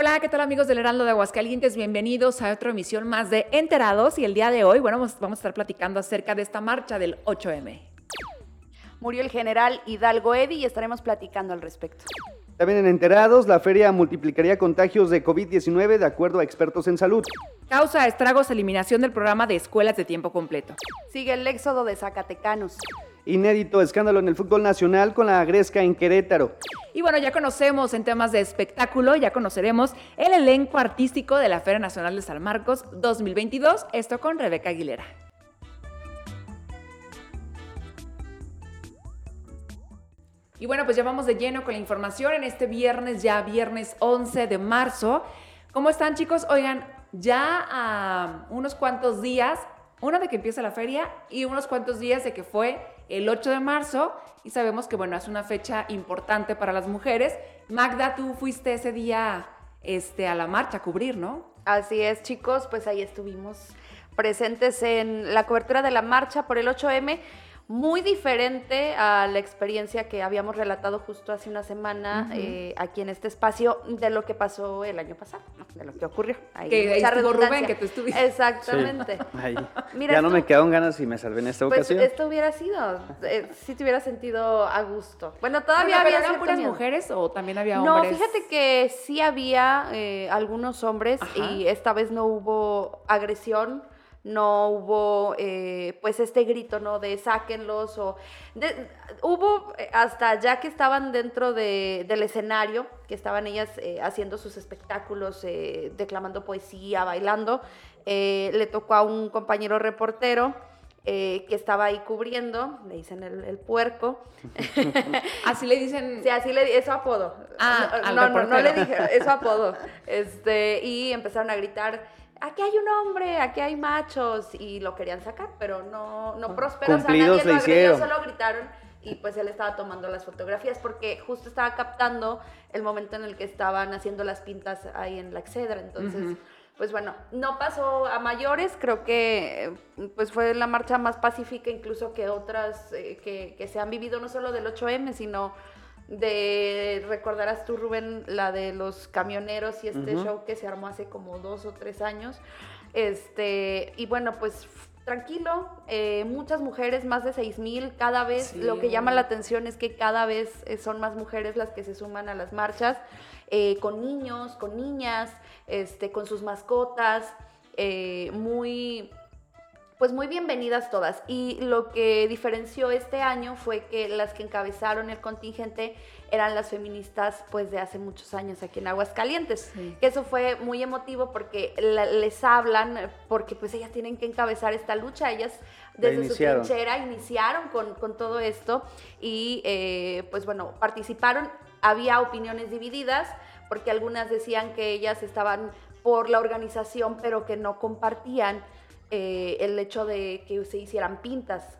Hola, ¿qué tal amigos del Heraldo de Aguascalientes? Bienvenidos a otra emisión más de Enterados y el día de hoy, bueno, vamos, vamos a estar platicando acerca de esta marcha del 8M. Murió el general Hidalgo Eddy y estaremos platicando al respecto. También en Enterados, la feria multiplicaría contagios de COVID-19 de acuerdo a expertos en salud. Causa estragos eliminación del programa de escuelas de tiempo completo. Sigue el éxodo de Zacatecanos. Inédito escándalo en el fútbol nacional con la agresca en Querétaro. Y bueno, ya conocemos en temas de espectáculo, ya conoceremos el elenco artístico de la Feria Nacional de San Marcos 2022, esto con Rebeca Aguilera. Y bueno, pues ya vamos de lleno con la información en este viernes, ya viernes 11 de marzo. ¿Cómo están chicos? Oigan, ya a unos cuantos días, uno de que empieza la feria y unos cuantos días de que fue el 8 de marzo y sabemos que bueno, es una fecha importante para las mujeres. Magda, tú fuiste ese día este, a la marcha a cubrir, ¿no? Así es, chicos, pues ahí estuvimos presentes en la cobertura de la marcha por el 8M muy diferente a la experiencia que habíamos relatado justo hace una semana eh, aquí en este espacio de lo que pasó el año pasado, de lo que ocurrió. Ahí, que ahí estuvo Rubén, que tú estuviste. Exactamente. ya no me quedaron ganas y me salvé en esta pues ocasión. Esto hubiera sido, eh, si te hubiera sentido a gusto. Bueno, todavía había... ¿Eran puras mujeres o también había hombres? No, fíjate que sí había eh, algunos hombres y esta vez no hubo agresión no hubo eh, pues este grito, ¿no? De sáquenlos o... hubo eh, hasta ya que estaban dentro del escenario, que estaban ellas eh, haciendo sus espectáculos, declamando poesía, bailando, le tocó a un compañero reportero. que estaba ahí cubriendo, le dicen el, puerco. así le dicen. Sí, así le eso apodo. Ah, no, no, no, le dije, eso apodo. Este, y empezaron a gritar aquí hay un hombre, aquí hay machos, y lo querían sacar, pero no, no prosperó. o sea, nadie lo agredió, solo gritaron y pues él estaba tomando las fotografías porque justo estaba captando el momento en el que estaban haciendo las pintas ahí en la Excedra, entonces... Pues bueno, no pasó a mayores, creo que pues fue la marcha más pacífica incluso que otras eh, que, que se han vivido no solo del 8M, sino de, recordarás tú Rubén, la de los camioneros y este show que se armó hace como dos o tres años. Este, y bueno, pues tranquilo, eh, muchas mujeres, más de seis mil, cada vez lo que llama la atención es que cada vez eh, son más mujeres las que se suman a las marchas, eh, con niños, con niñas, este, con sus mascotas, muy pues muy bienvenidas todas. Y lo que diferenció este año fue que las que encabezaron el contingente eran las feministas pues de hace muchos años aquí en Aguascalientes. Que eso fue muy emotivo porque les hablan, porque pues ellas tienen que encabezar esta lucha, ellas desde su trinchera iniciaron con, todo esto y eh, pues bueno, participaron, había opiniones divididas porque algunas decían que ellas estaban por la organización pero que no compartían eh, el hecho de que se hicieran pintas.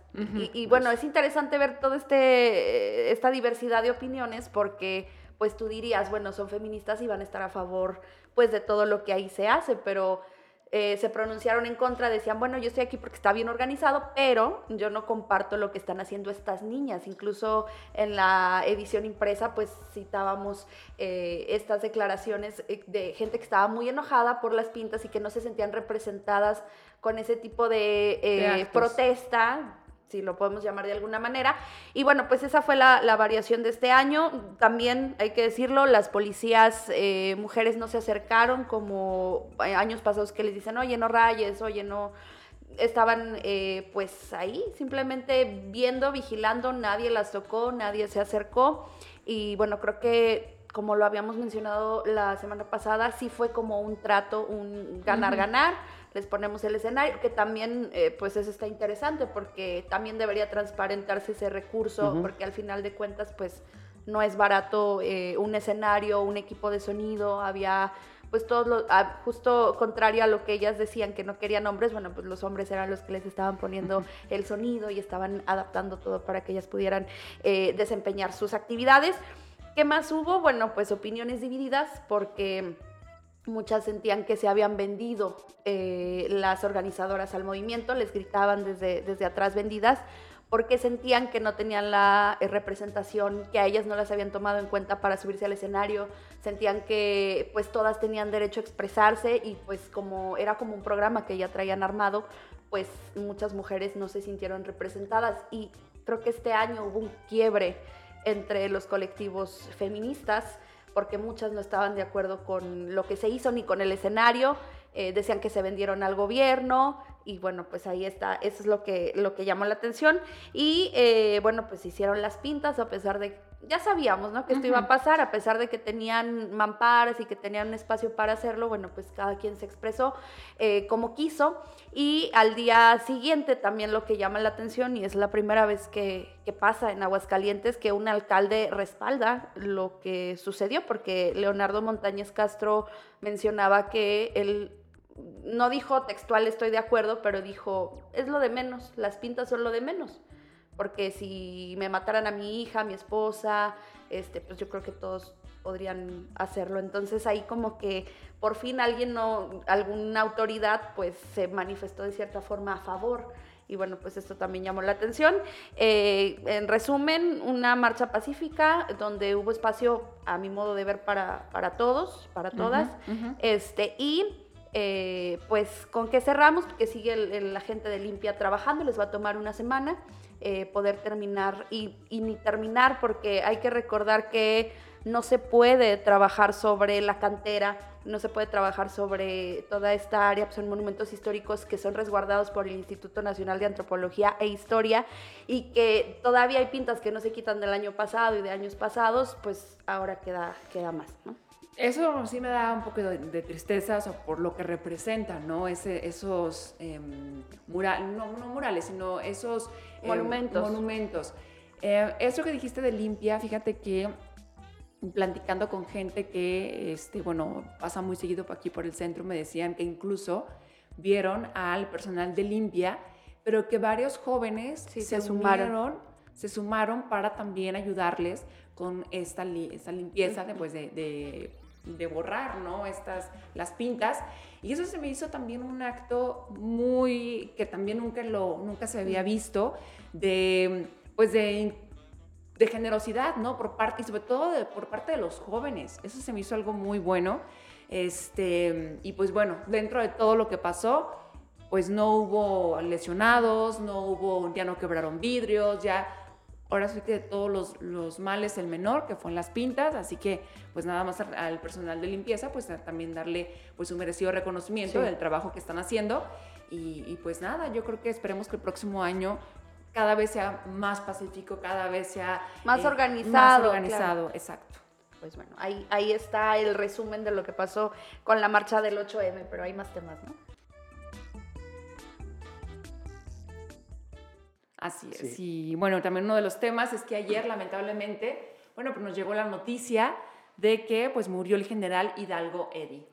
y, bueno, es interesante ver toda este, esta diversidad de opiniones porque pues tú dirías, bueno, son feministas y van a estar a favor pues de todo lo que ahí se hace, pero eh, se pronunciaron en contra, decían, bueno, yo estoy aquí porque está bien organizado, pero yo no comparto lo que están haciendo estas niñas. Incluso en la edición impresa, pues citábamos eh, estas declaraciones de gente que estaba muy enojada por las pintas y que no se sentían representadas con ese tipo de, protesta si lo podemos llamar de alguna manera. Y bueno, pues esa fue la, variación de este año. También hay que decirlo, las policías eh, mujeres no se acercaron como años pasados que les dicen, oye, no rayes, oye, no... Estaban eh, pues ahí, simplemente viendo, vigilando, nadie las tocó, nadie se acercó. Y bueno, creo que como lo habíamos mencionado la semana pasada, sí fue como un trato, un ganar-ganar les ponemos el escenario, que también eh, pues eso está interesante porque también debería transparentarse ese recurso, porque al final de cuentas pues no es barato eh, un escenario, un equipo de sonido, había pues todos los, ah, justo contrario a lo que ellas decían que no querían hombres, bueno, pues los hombres eran los que les estaban poniendo el sonido y estaban adaptando todo para que ellas pudieran eh, desempeñar sus actividades. ¿Qué más hubo? Bueno, pues opiniones divididas porque Muchas sentían que se habían vendido eh, las organizadoras al movimiento, les gritaban desde, desde atrás vendidas, porque sentían que no tenían la eh, representación, que a ellas no las habían tomado en cuenta para subirse al escenario, sentían que pues todas tenían derecho a expresarse y pues como era como un programa que ya traían armado, pues muchas mujeres no se sintieron representadas. Y creo que este año hubo un quiebre entre los colectivos feministas porque muchas no estaban de acuerdo con lo que se hizo ni con el escenario, eh, decían que se vendieron al gobierno, y bueno, pues ahí está, eso es lo que, lo que llamó la atención. Y eh, bueno, pues hicieron las pintas a pesar de, ya sabíamos, ¿no? Que esto iba a pasar, a pesar de que tenían mamparas y que tenían un espacio para hacerlo, bueno, pues cada quien se expresó eh, como quiso. Y al día siguiente también lo que llama la atención, y es la primera vez que, que pasa en Aguascalientes, que un alcalde respalda lo que sucedió, porque Leonardo Montañez Castro mencionaba que él no dijo textual estoy de acuerdo, pero dijo, es lo de menos, las pintas son lo de menos. Porque si me mataran a mi hija, a mi esposa, este, pues yo creo que todos podrían hacerlo. Entonces ahí como que por fin alguien no, alguna autoridad pues se manifestó de cierta forma a favor. Y bueno, pues esto también llamó la atención. Eh, en resumen, una marcha pacífica donde hubo espacio, a mi modo de ver, para, para todos, para todas. Este, y eh, pues con qué cerramos, porque sigue la gente de limpia trabajando, les va a tomar una semana eh, poder terminar y, ni terminar porque hay que recordar que no se puede trabajar sobre la cantera, no se puede trabajar sobre toda esta área, pues son monumentos históricos que son resguardados por el Instituto Nacional de Antropología e Historia y que todavía hay pintas que no se quitan del año pasado y de años pasados, pues ahora queda, queda más, ¿no? Eso sí me da un poco de, tristeza por lo que representa, ¿no? Esos em, no, murales, sino esos em, monumentos. monumentos. Eh, eso que dijiste de limpia, fíjate que platicando con gente que, este, bueno, pasa muy seguido aquí por el centro, me decían que incluso vieron al personal de limpia, pero que varios jóvenes se, sumaron, se sumaron para también ayudarles con esta, esta limpieza después de de borrar, ¿no? Estas, las pintas. Y eso se me hizo también un acto muy, que también nunca, lo, nunca se había visto, de, pues de, de generosidad, ¿no? Por parte, y sobre todo por parte de los jóvenes. Eso se me hizo algo muy bueno. Este, y pues bueno, dentro de todo lo que pasó, pues no hubo lesionados, no hubo, ya no quebraron vidrios, ya ahora sí que de todos los, los, males el menor, que fue en las pintas, así que pues nada más al personal de limpieza, pues también darle pues un merecido reconocimiento del trabajo que están haciendo y, pues nada, yo creo que esperemos que el próximo año cada vez sea más pacífico, cada vez sea más eh, organizado. Más organizado, exacto. Pues bueno, ahí, ahí está el resumen de lo que pasó con la marcha del 8M, pero hay más temas, ¿no? Así es. Y bueno, también uno de los temas es que ayer, lamentablemente, bueno, pues nos llegó la noticia de que pues murió el general Hidalgo Eddy.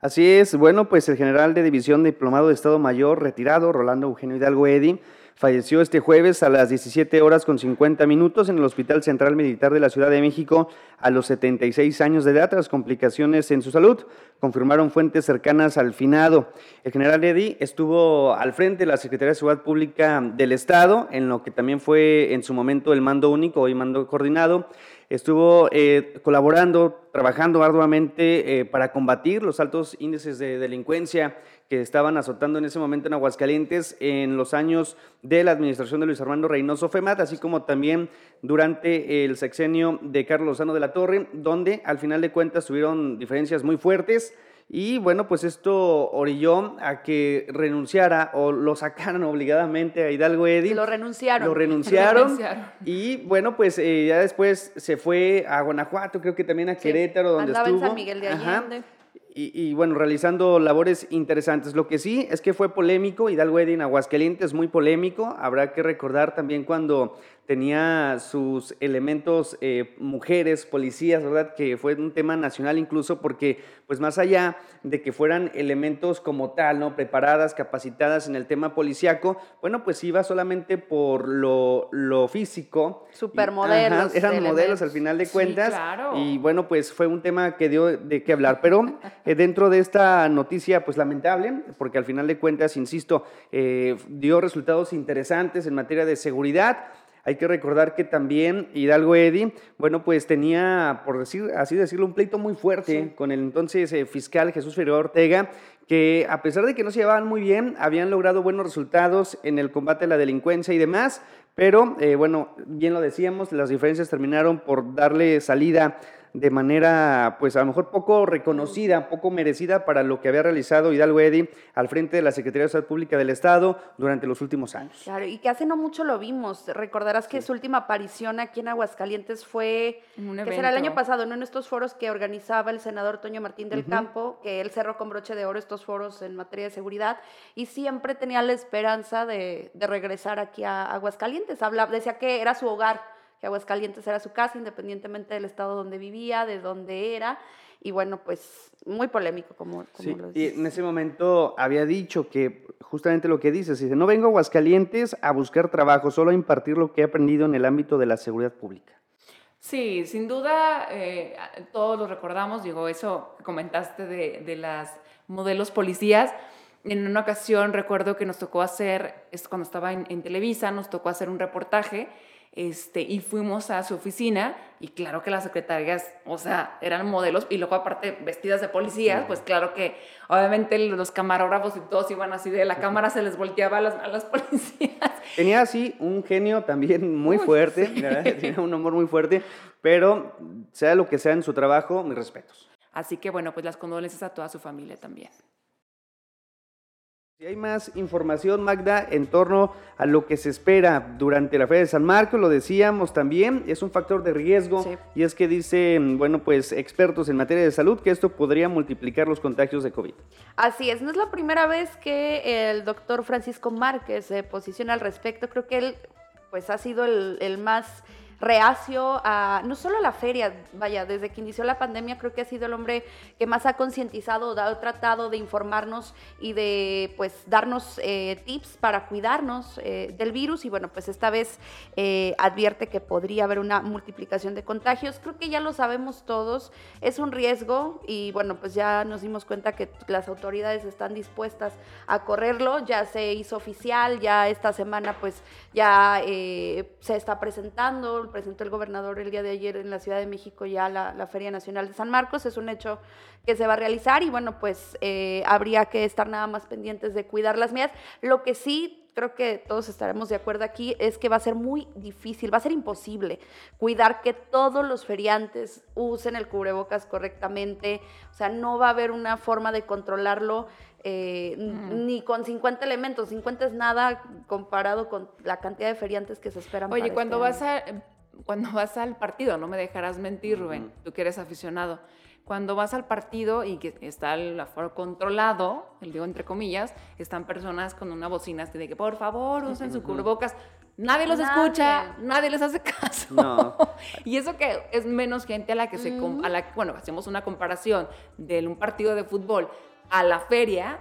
Así es, bueno, pues el general de división diplomado de Estado Mayor retirado, Rolando Eugenio Hidalgo Eddy, falleció este jueves a las 17 horas con 50 minutos en el Hospital Central Militar de la Ciudad de México a los 76 años de edad tras complicaciones en su salud, confirmaron fuentes cercanas al finado. El general Eddy estuvo al frente de la Secretaría de Seguridad Pública del Estado, en lo que también fue en su momento el mando único, hoy mando coordinado, estuvo eh, colaborando, trabajando arduamente eh, para combatir los altos índices de delincuencia que estaban azotando en ese momento en Aguascalientes en los años de la administración de Luis Armando Reynoso Femat, así como también durante el sexenio de Carlos Lozano de la Torre, donde al final de cuentas tuvieron diferencias muy fuertes. Y bueno, pues esto orilló a que renunciara o lo sacaran obligadamente a Hidalgo Eddy. Lo renunciaron. Lo renunciaron. y bueno, pues eh, ya después se fue a Guanajuato, creo que también a Querétaro, donde Andaba estuvo. en San Miguel de Allende y, bueno, realizando labores interesantes. Lo que sí es que fue polémico, Hidalgo Eddy en Aguascalientes, muy polémico. Habrá que recordar también cuando tenía sus elementos eh, mujeres, policías, ¿verdad? Que fue un tema nacional incluso porque, pues más allá de que fueran elementos como tal, ¿no? Preparadas, capacitadas en el tema policíaco, bueno, pues iba solamente por lo, lo físico. Supermodelos. eran modelos al final de cuentas. claro. Y bueno, pues fue un tema que dio de qué hablar. Pero eh, dentro de esta noticia, pues lamentable, porque al final de cuentas, insisto, eh, dio resultados interesantes en materia de seguridad. Hay que recordar que también Hidalgo Eddy, bueno, pues tenía, por decir, así decirlo, un pleito muy fuerte con el entonces eh, fiscal Jesús Figueroa Ortega, que a pesar de que no se llevaban muy bien, habían logrado buenos resultados en el combate a la delincuencia y demás, pero eh, bueno, bien lo decíamos, las diferencias terminaron por darle salida de manera, pues a lo mejor poco reconocida, poco merecida para lo que había realizado Hidalgo Eddy al frente de la Secretaría de Salud Pública del Estado durante los últimos años. Claro, y que hace no mucho lo vimos. Recordarás que su última aparición aquí en Aguascalientes fue, que será el año pasado, en estos foros que organizaba el senador Toño Martín del Campo, que él cerró con broche de oro estos foros en materia de seguridad, y siempre tenía la esperanza de, de regresar aquí a Aguascalientes. Habla, decía que era su hogar que Aguascalientes era su casa, independientemente del estado donde vivía, de dónde era. Y bueno, pues muy polémico, como, como lo Y en ese momento había dicho que justamente lo que dices, dice, no vengo a Aguascalientes a buscar trabajo, solo a impartir lo que he aprendido en el ámbito de la seguridad pública. Sí, sin duda, eh, todos lo recordamos, digo, eso que comentaste de, de las modelos policías. En una ocasión recuerdo que nos tocó hacer, es cuando estaba en, en Televisa, nos tocó hacer un reportaje este, y fuimos a su oficina y claro que las secretarias, o sea, eran modelos y luego aparte vestidas de policías, pues claro que obviamente los camarógrafos y todos iban así de la cámara se les volteaba a las, a las policías. Tenía así un genio también muy fuerte, tenía un humor muy fuerte, pero sea lo que sea en su trabajo, mis respetos. Así que bueno, pues las condolencias a toda su familia también. Si hay más información, Magda, en torno a lo que se espera durante la Feria de San Marcos, lo decíamos también, es un factor de riesgo. Y es que dicen, bueno, pues expertos en materia de salud que esto podría multiplicar los contagios de COVID. Así es, no es la primera vez que el doctor Francisco Márquez se posiciona al respecto, creo que él pues ha sido el, el más reacio a, no solo a la feria, vaya, desde que inició la pandemia creo que ha sido el hombre que más ha concientizado, ha tratado de informarnos y de pues darnos eh, tips para cuidarnos eh, del virus. Y bueno, pues esta vez eh, advierte que podría haber una multiplicación de contagios. Creo que ya lo sabemos todos, es un riesgo y bueno, pues ya nos dimos cuenta que las autoridades están dispuestas a correrlo, ya se hizo oficial, ya esta semana pues ya se está presentando presentó el gobernador el día de ayer en la Ciudad de México ya la, Feria Nacional de San Marcos. Es un hecho que se va a realizar y bueno, pues eh, habría que estar nada más pendientes de cuidar las mías. Lo que sí creo que todos estaremos de acuerdo aquí, es que va a ser muy difícil, va a ser imposible cuidar que todos los feriantes usen el cubrebocas correctamente, o sea, no va a haber una forma de controlarlo eh, ni con 50 elementos, 50 es nada comparado con la cantidad de feriantes que se esperan. Oye, cuando este vas a cuando vas al partido, no me dejarás mentir, Rubén, tú que eres aficionado, cuando vas al partido y que está el aforo controlado, el digo entre comillas, están personas con una bocina de que por favor usen su cubrebocas. Nadie los escucha, nadie les hace caso. No. y eso que es menos gente a la que se, a la, bueno, hacemos una comparación de un partido de fútbol a la feria,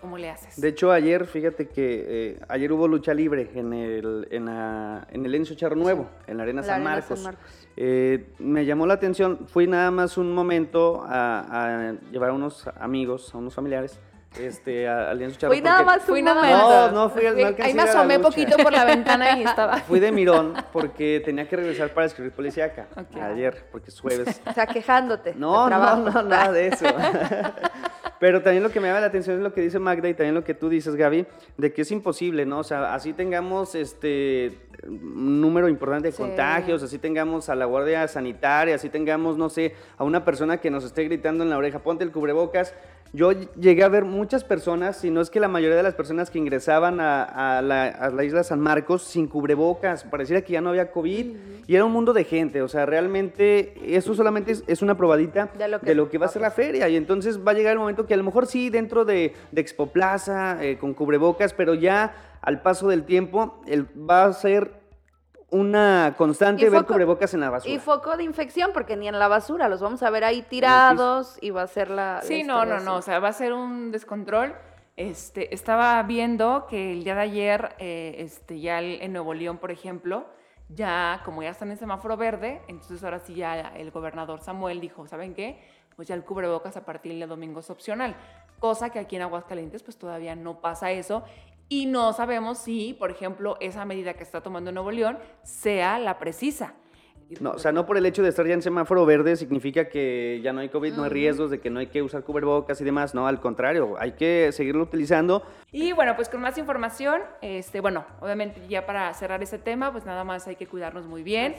¿Cómo le haces? De hecho, ayer, fíjate que eh, ayer hubo lucha libre en el, en, en el Enzo Charro Nuevo, en la Arena, San, Marcos. Eh, me llamó la atención, fui nada más un momento a, llevar a unos amigos, a unos familiares, este, al Enzo Charro. Fui nada más, fui nada más. No, no fui, no Ahí me asomé poquito por la ventana y estaba. Fui de mirón porque tenía que regresar para escribir policíaca ayer, porque es jueves. O sea, quejándote. No, no, no, nada de eso. Pero también lo que me llama la atención es lo que dice Magda y también lo que tú dices, Gaby, de que es imposible, ¿no? O sea, así tengamos este un número importante de contagios, así tengamos a la guardia sanitaria, así tengamos, no sé, a una persona que nos esté gritando en la oreja, ponte el cubrebocas. Yo llegué a ver muchas personas, si no es que la mayoría de las personas que ingresaban a, la, isla San Marcos sin cubrebocas, pareciera que ya no había COVID y era un mundo de gente, o sea, realmente eso solamente es, una probadita de lo que, va a ser la feria y entonces va a llegar el momento que a lo mejor sí dentro de, de Expo Plaza, eh, con cubrebocas, pero ya al paso del tiempo va a ser una constante Y ver foco- cubrebocas en la basura. Y foco de infección, porque ni en la basura, los vamos a ver ahí tirados y va a ser la... la Sí, no, no, no, o sea, va a ser un descontrol. Este, estaba viendo que el día de ayer, eh, este, ya el- en Nuevo León, por ejemplo, ya, como ya están en semáforo verde, entonces ahora sí ya el gobernador Samuel dijo, ¿saben qué? Pues ya el cubrebocas a partir de domingo es opcional. Cosa que aquí en Aguascalientes, pues todavía no pasa eso. Y no sabemos si, por ejemplo, esa medida que está tomando Nuevo León sea la precisa. No, o sea, no por el hecho de estar ya en semáforo verde significa que ya no hay COVID, no hay riesgos de que no hay que usar cubrebocas y demás. No, al contrario, hay que seguirlo utilizando. Y bueno, pues con más información, este, bueno, obviamente ya para cerrar ese tema, pues nada más hay que cuidarnos muy bien.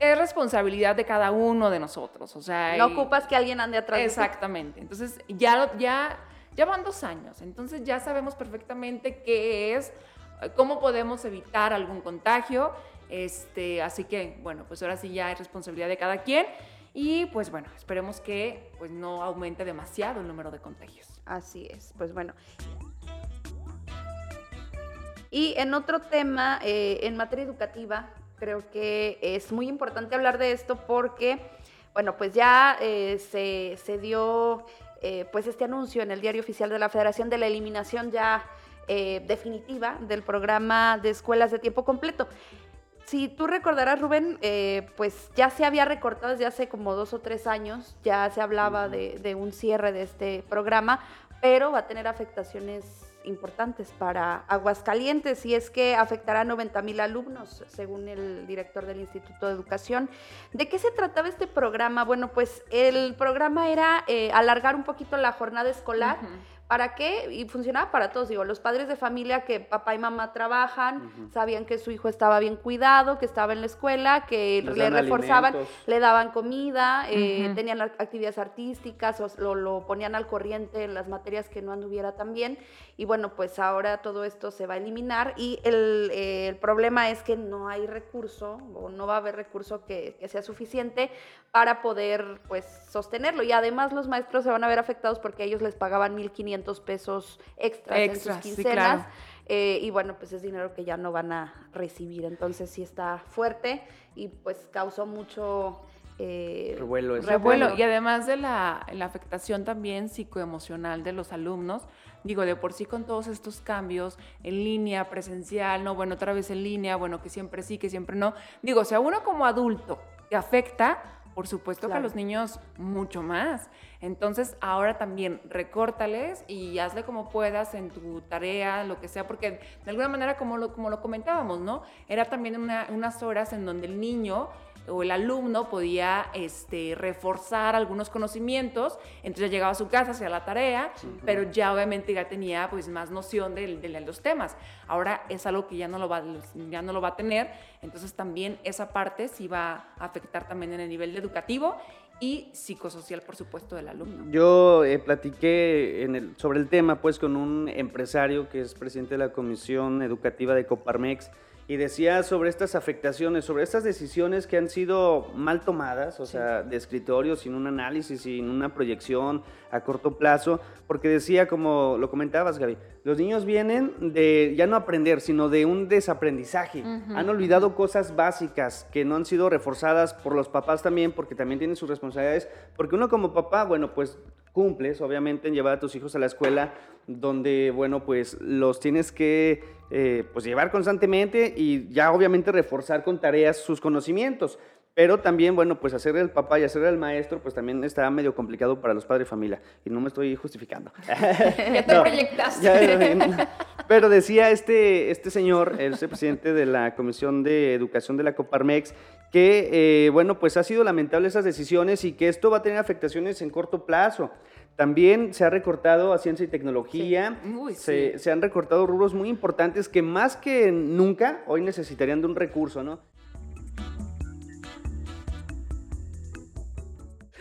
Es responsabilidad de cada uno de nosotros, o sea... No y- ocupas que alguien ande atrás de ti. Exactamente. Entonces, ya, ya, ya van dos años, entonces ya sabemos perfectamente qué es, eh, cómo podemos evitar algún contagio. Este, así que, bueno, pues ahora sí ya es responsabilidad de cada quien. Y pues bueno, esperemos que pues no aumente demasiado el número de contagios. Así es, pues bueno. Y en otro tema, eh, en materia educativa, creo que es muy importante hablar de esto porque, bueno, pues ya eh, se, se dio eh, pues este anuncio en el diario oficial de la Federación de la eliminación ya eh, definitiva del programa de escuelas de tiempo completo. Si tú recordarás, Rubén, eh, pues ya se había recortado desde hace como dos o tres años, ya se hablaba de, de un cierre de este programa, pero va a tener afectaciones importantes para Aguascalientes y es que afectará a 90 mil alumnos, según el director del Instituto de Educación. ¿De qué se trataba este programa? Bueno, pues el programa era eh, alargar un poquito la jornada escolar. ¿Para qué? Y funcionaba para todos, digo, los padres de familia que papá y mamá trabajan, sabían que su hijo estaba bien cuidado, que estaba en la escuela, que Les le reforzaban, alimentos. le daban comida, eh, tenían actividades artísticas, o lo ponían al corriente en las materias que no anduviera tan bien. Y bueno, pues ahora todo esto se va a eliminar y el, eh, el problema es que no hay recurso o no va a haber recurso que, que sea suficiente para poder pues sostenerlo. Y además los maestros se van a ver afectados porque ellos les pagaban 1.500 pesos extras, Extras, en sus quincenas. claro. Eh, y bueno, pues es dinero que ya no van a recibir. Entonces sí está fuerte y pues causó mucho eh, Revuelo. Revuelo. Y además de la, la afectación también psicoemocional de los alumnos, digo, de por sí con todos estos cambios en línea, presencial, no, bueno, otra vez en línea, bueno, que siempre sí, que siempre no. Digo, o sea, uno como adulto te afecta, por supuesto que a los niños mucho más. Entonces, ahora también recórtales y hazle como puedas en tu tarea, lo que sea, porque de alguna manera, como lo, como lo comentábamos, ¿no? Era también una- unas horas en donde el niño o el alumno podía este, reforzar algunos conocimientos, entonces ya llegaba a su casa, hacía la tarea, pero ya obviamente ya tenía pues más noción de, de los temas. Ahora es algo que ya no, lo va, ya no lo va a tener, entonces también esa parte sí va a afectar también en el nivel educativo y psicosocial, por supuesto, del alumno. Yo eh, platiqué en el- sobre el tema pues con un empresario que es presidente de la Comisión Educativa de Coparmex y decía sobre estas afectaciones, sobre estas decisiones que han sido mal tomadas, o sea, de escritorio, sin un análisis, sin una proyección a corto plazo, porque decía, como lo comentabas, Gaby, los niños vienen de ya no aprender, sino de un desaprendizaje. Han olvidado cosas básicas que no han sido reforzadas por los papás también, porque también tienen sus responsabilidades, porque uno como papá, bueno, pues cumples, obviamente, en llevar a tus hijos a la escuela, donde, bueno, pues los tienes que eh, pues llevar constantemente y ya obviamente reforzar con tareas sus conocimientos. Pero también, bueno, pues hacer el papá y hacer el maestro, pues también está medio complicado para los padres de familia. Y no me estoy justificando. Ya te No, proyectaste. ya, pero decía este, este señor, el presidente de la Comisión de Educación de la Coparmex, que, eh, bueno, pues ha sido lamentable esas decisiones y que esto va a tener afectaciones en corto plazo. También se ha recortado a ciencia y tecnología, Sí. Uy, se, sí. se han recortado rubros muy importantes que más que nunca hoy necesitarían de un recurso, ¿no?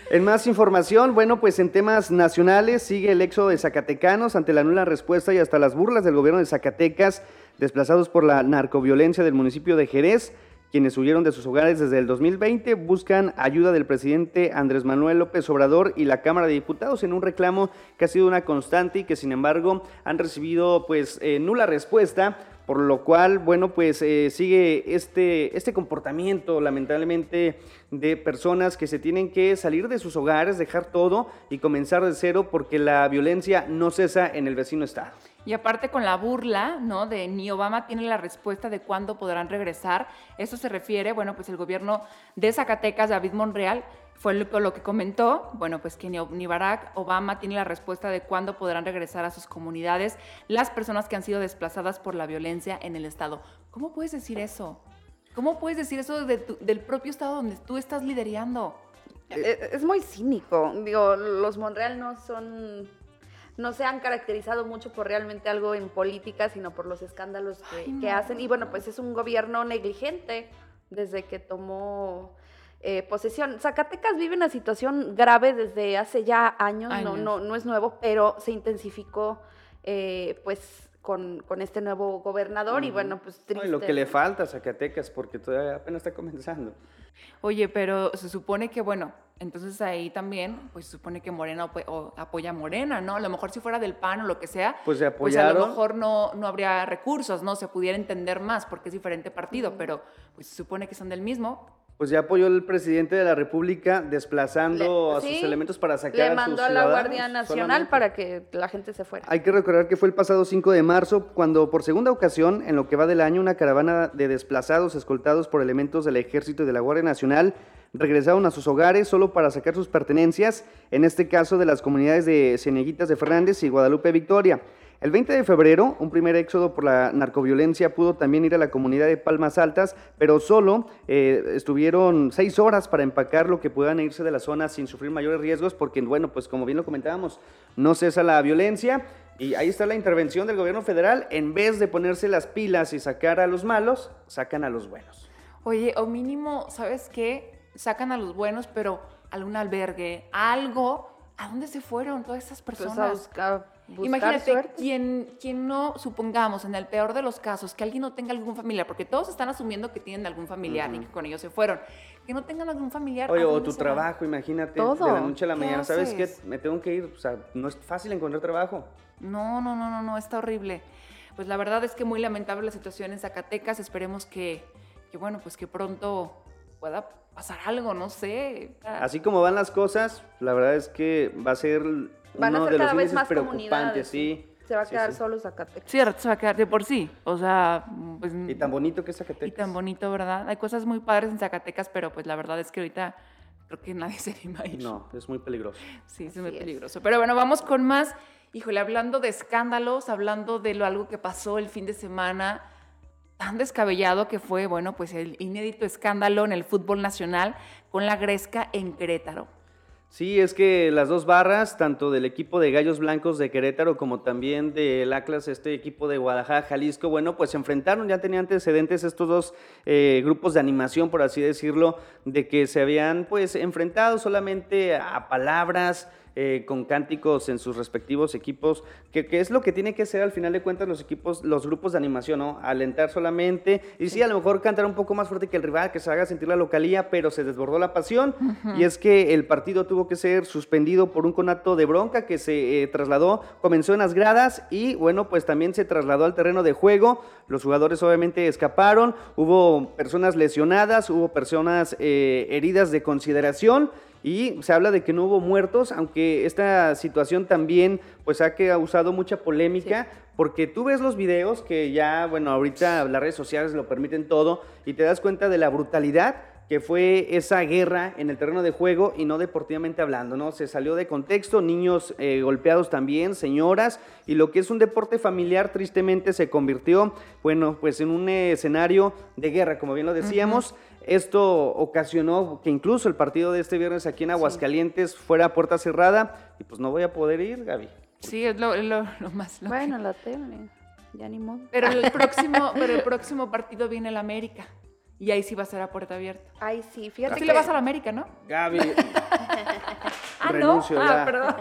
En más información, bueno, pues en temas nacionales sigue el éxodo de zacatecanos ante la nula respuesta y hasta las burlas del gobierno de Zacatecas, desplazados por la narcoviolencia del municipio de Jerez, quienes huyeron de sus hogares desde el 2020, buscan ayuda del presidente Andrés Manuel López Obrador y la Cámara de Diputados en un reclamo que ha sido una constante y que sin embargo han recibido pues eh, nula respuesta por lo cual, bueno, pues eh, sigue este, este comportamiento, lamentablemente, de personas que se tienen que salir de sus hogares, dejar todo y comenzar de cero porque la violencia no cesa en el vecino estado. Y aparte con la burla, ¿no? De ni Obama tiene la respuesta de cuándo podrán regresar. Eso se refiere, bueno, pues el gobierno de Zacatecas, David Monreal, fue lo, que comentó, bueno, pues que ni, Barack Obama tiene la respuesta de cuándo podrán regresar a sus comunidades las personas que han sido desplazadas por la violencia en el Estado. ¿Cómo puedes decir eso? ¿Cómo puedes decir eso del propio Estado donde tú estás liderando? Es, es muy cínico. Digo, los Monreal no son no se han caracterizado mucho por realmente algo en política, sino por los escándalos que, hacen. Y bueno, pues es un gobierno negligente desde que tomó eh, posesión. Zacatecas vive una situación grave desde hace ya años, no, no, no es nuevo, pero se intensificó eh, pues con, este nuevo gobernador y bueno, pues triste. lo que le falta a Zacatecas porque todavía apenas está comenzando. Oye, pero se supone que, bueno, entonces ahí también, pues se supone que Morena apoya a Morena, ¿no? A lo mejor si fuera del PAN o lo que sea, pues, se pues a lo mejor no, no habría recursos, ¿no? Se pudiera entender más porque es diferente partido, pero pues se supone que son del mismo. Pues ya apoyó el presidente de la República desplazando a sus elementos para sacar Le mandó a, la Guardia Nacional para que la gente se fuera. Hay que recordar que fue el pasado 5 de marzo cuando por segunda ocasión, en lo que va del año, una caravana de desplazados escoltados por elementos del Ejército y de la Guardia Nacional regresaron a sus hogares solo para sacar sus pertenencias, en este caso de las comunidades de Ceneguitas de Fernández y Guadalupe Victoria. El 20 de febrero, un primer éxodo por la narcoviolencia pudo también ir a la comunidad de Palmas Altas, pero solo eh, estuvieron seis horas para empacar lo que puedan irse de la zona sin sufrir mayores riesgos, porque, bueno, pues como bien lo comentábamos, no cesa la violencia. Y ahí está la intervención del gobierno federal. En vez de ponerse las pilas y sacar a los malos, sacan a los buenos. Oye, o mínimo, ¿sabes qué? Sacan a los buenos, pero algún albergue, algo. ¿A dónde se fueron todas esas pues Imagínate, quien, quien no, supongamos, en el peor de los casos, que alguien no tenga algún familiar, porque todos están asumiendo que tienen algún familiar y que con ellos se fueron, que no tengan algún familiar. Oye, o tu trabajo, imagínate, de la noche a la mañana, ¿sabes qué? Me tengo que ir, o sea, no es fácil encontrar trabajo. No, no, no, no, no, está horrible. Pues la verdad es que muy lamentable la situación en Zacatecas, esperemos que, que bueno, pues que pronto pueda pasar algo, no sé. Así como van las cosas, la verdad es que va a ser Van a ser cada vez más comunidades. Sí. Se va a quedar solo Zacatecas. Cierto, se va a quedar de por sí. O sea, pues, Y tan bonito que es Zacatecas. Y tan bonito, ¿verdad? Hay cosas muy padres en Zacatecas, pero pues la verdad es que ahorita creo que nadie se anima a ir. No, es muy peligroso. Sí, es muy peligroso. Pero bueno, vamos con más. Híjole, hablando de escándalos, hablando de lo algo que pasó el fin de semana, tan descabellado que fue, bueno, pues el inédito escándalo en el fútbol nacional con la Gresca en Querétaro. Sí, es que las dos barras, tanto del equipo de Gallos Blancos de Querétaro como también del Atlas, este equipo de Guadalajara, Jalisco, bueno, pues se enfrentaron, ya tenían antecedentes estos dos eh, grupos de animación, por así decirlo, de que se habían pues enfrentado solamente a palabras, eh, con cánticos en sus respectivos equipos, que, es lo que tiene que ser al final de cuentas los equipos, los grupos de animación, ¿no? Alentar solamente, y sí, a lo mejor cantar un poco más fuerte que el rival, que se haga sentir la localía, pero se desbordó la pasión, y es que el partido tuvo que ser suspendido por un conato de bronca que se eh, trasladó, comenzó en las gradas, y bueno, pues también se trasladó al terreno de juego, los jugadores obviamente escaparon, hubo personas lesionadas, hubo personas eh, heridas de consideración, y se habla de que no hubo muertos, aunque esta situación también pues ha causado mucha polémica, porque tú ves los videos que ya, bueno, ahorita las redes sociales lo permiten todo y te das cuenta de la brutalidad que fue esa guerra en el terreno de juego y no deportivamente hablando, ¿no? Se salió de contexto, niños eh, golpeados también, señoras, y lo que es un deporte familiar tristemente se convirtió, bueno, pues en un escenario de guerra, como bien lo decíamos. Esto ocasionó que incluso el partido de este viernes aquí en Aguascalientes fuera a puerta cerrada y pues no voy a poder ir, Gaby. Sí, es lo, más... bueno, la tele, ya ni modo. Pero el próximo, pero el próximo partido viene el América. Y ahí sí va a ser a puerta abierta. Ay, sí, fíjate. Sí le vas a la América, ¿no? Gaby. ah, no. Ah, perdón.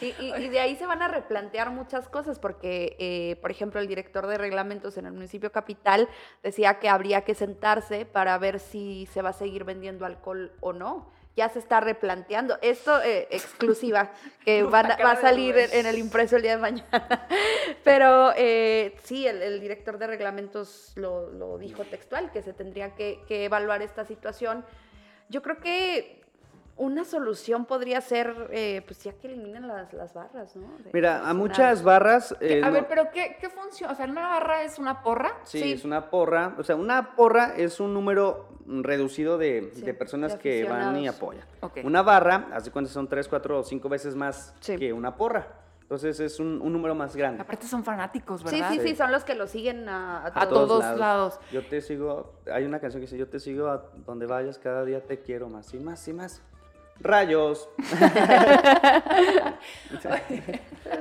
y, de ahí se van a replantear muchas cosas, porque, eh, por ejemplo, el director de reglamentos en el municipio capital decía que habría que sentarse para ver si se va a seguir vendiendo alcohol o no ya se está replanteando. Esto eh, exclusiva, que van va a salir en, en el impreso el día de mañana. Pero eh, sí, el, el director de reglamentos lo, lo dijo textual, que se tendría que, que evaluar esta situación. Yo creo que una solución podría ser, eh, pues ya que eliminen las, las barras, ¿no? De- Mira, a muchas barras... Eh, a no- ver, pero ¿qué, qué funciona? O sea, ¿una barra es una porra? Sí, Sí. es una porra. O sea, una porra es un número reducido de, Sí, de personas de que van y apoyan. Ok. Una barra, hace cuenta son tres, cuatro o cinco veces más Sí. que una porra. Entonces es un, un número más grande. Aparte son fanáticos, ¿verdad? sí, sí, Sí. son los que lo siguen a, a A todos. todos lados. Yo te sigo, hay una canción que dice, yo te sigo a donde vayas, cada día te quiero más y más y más. Rayos.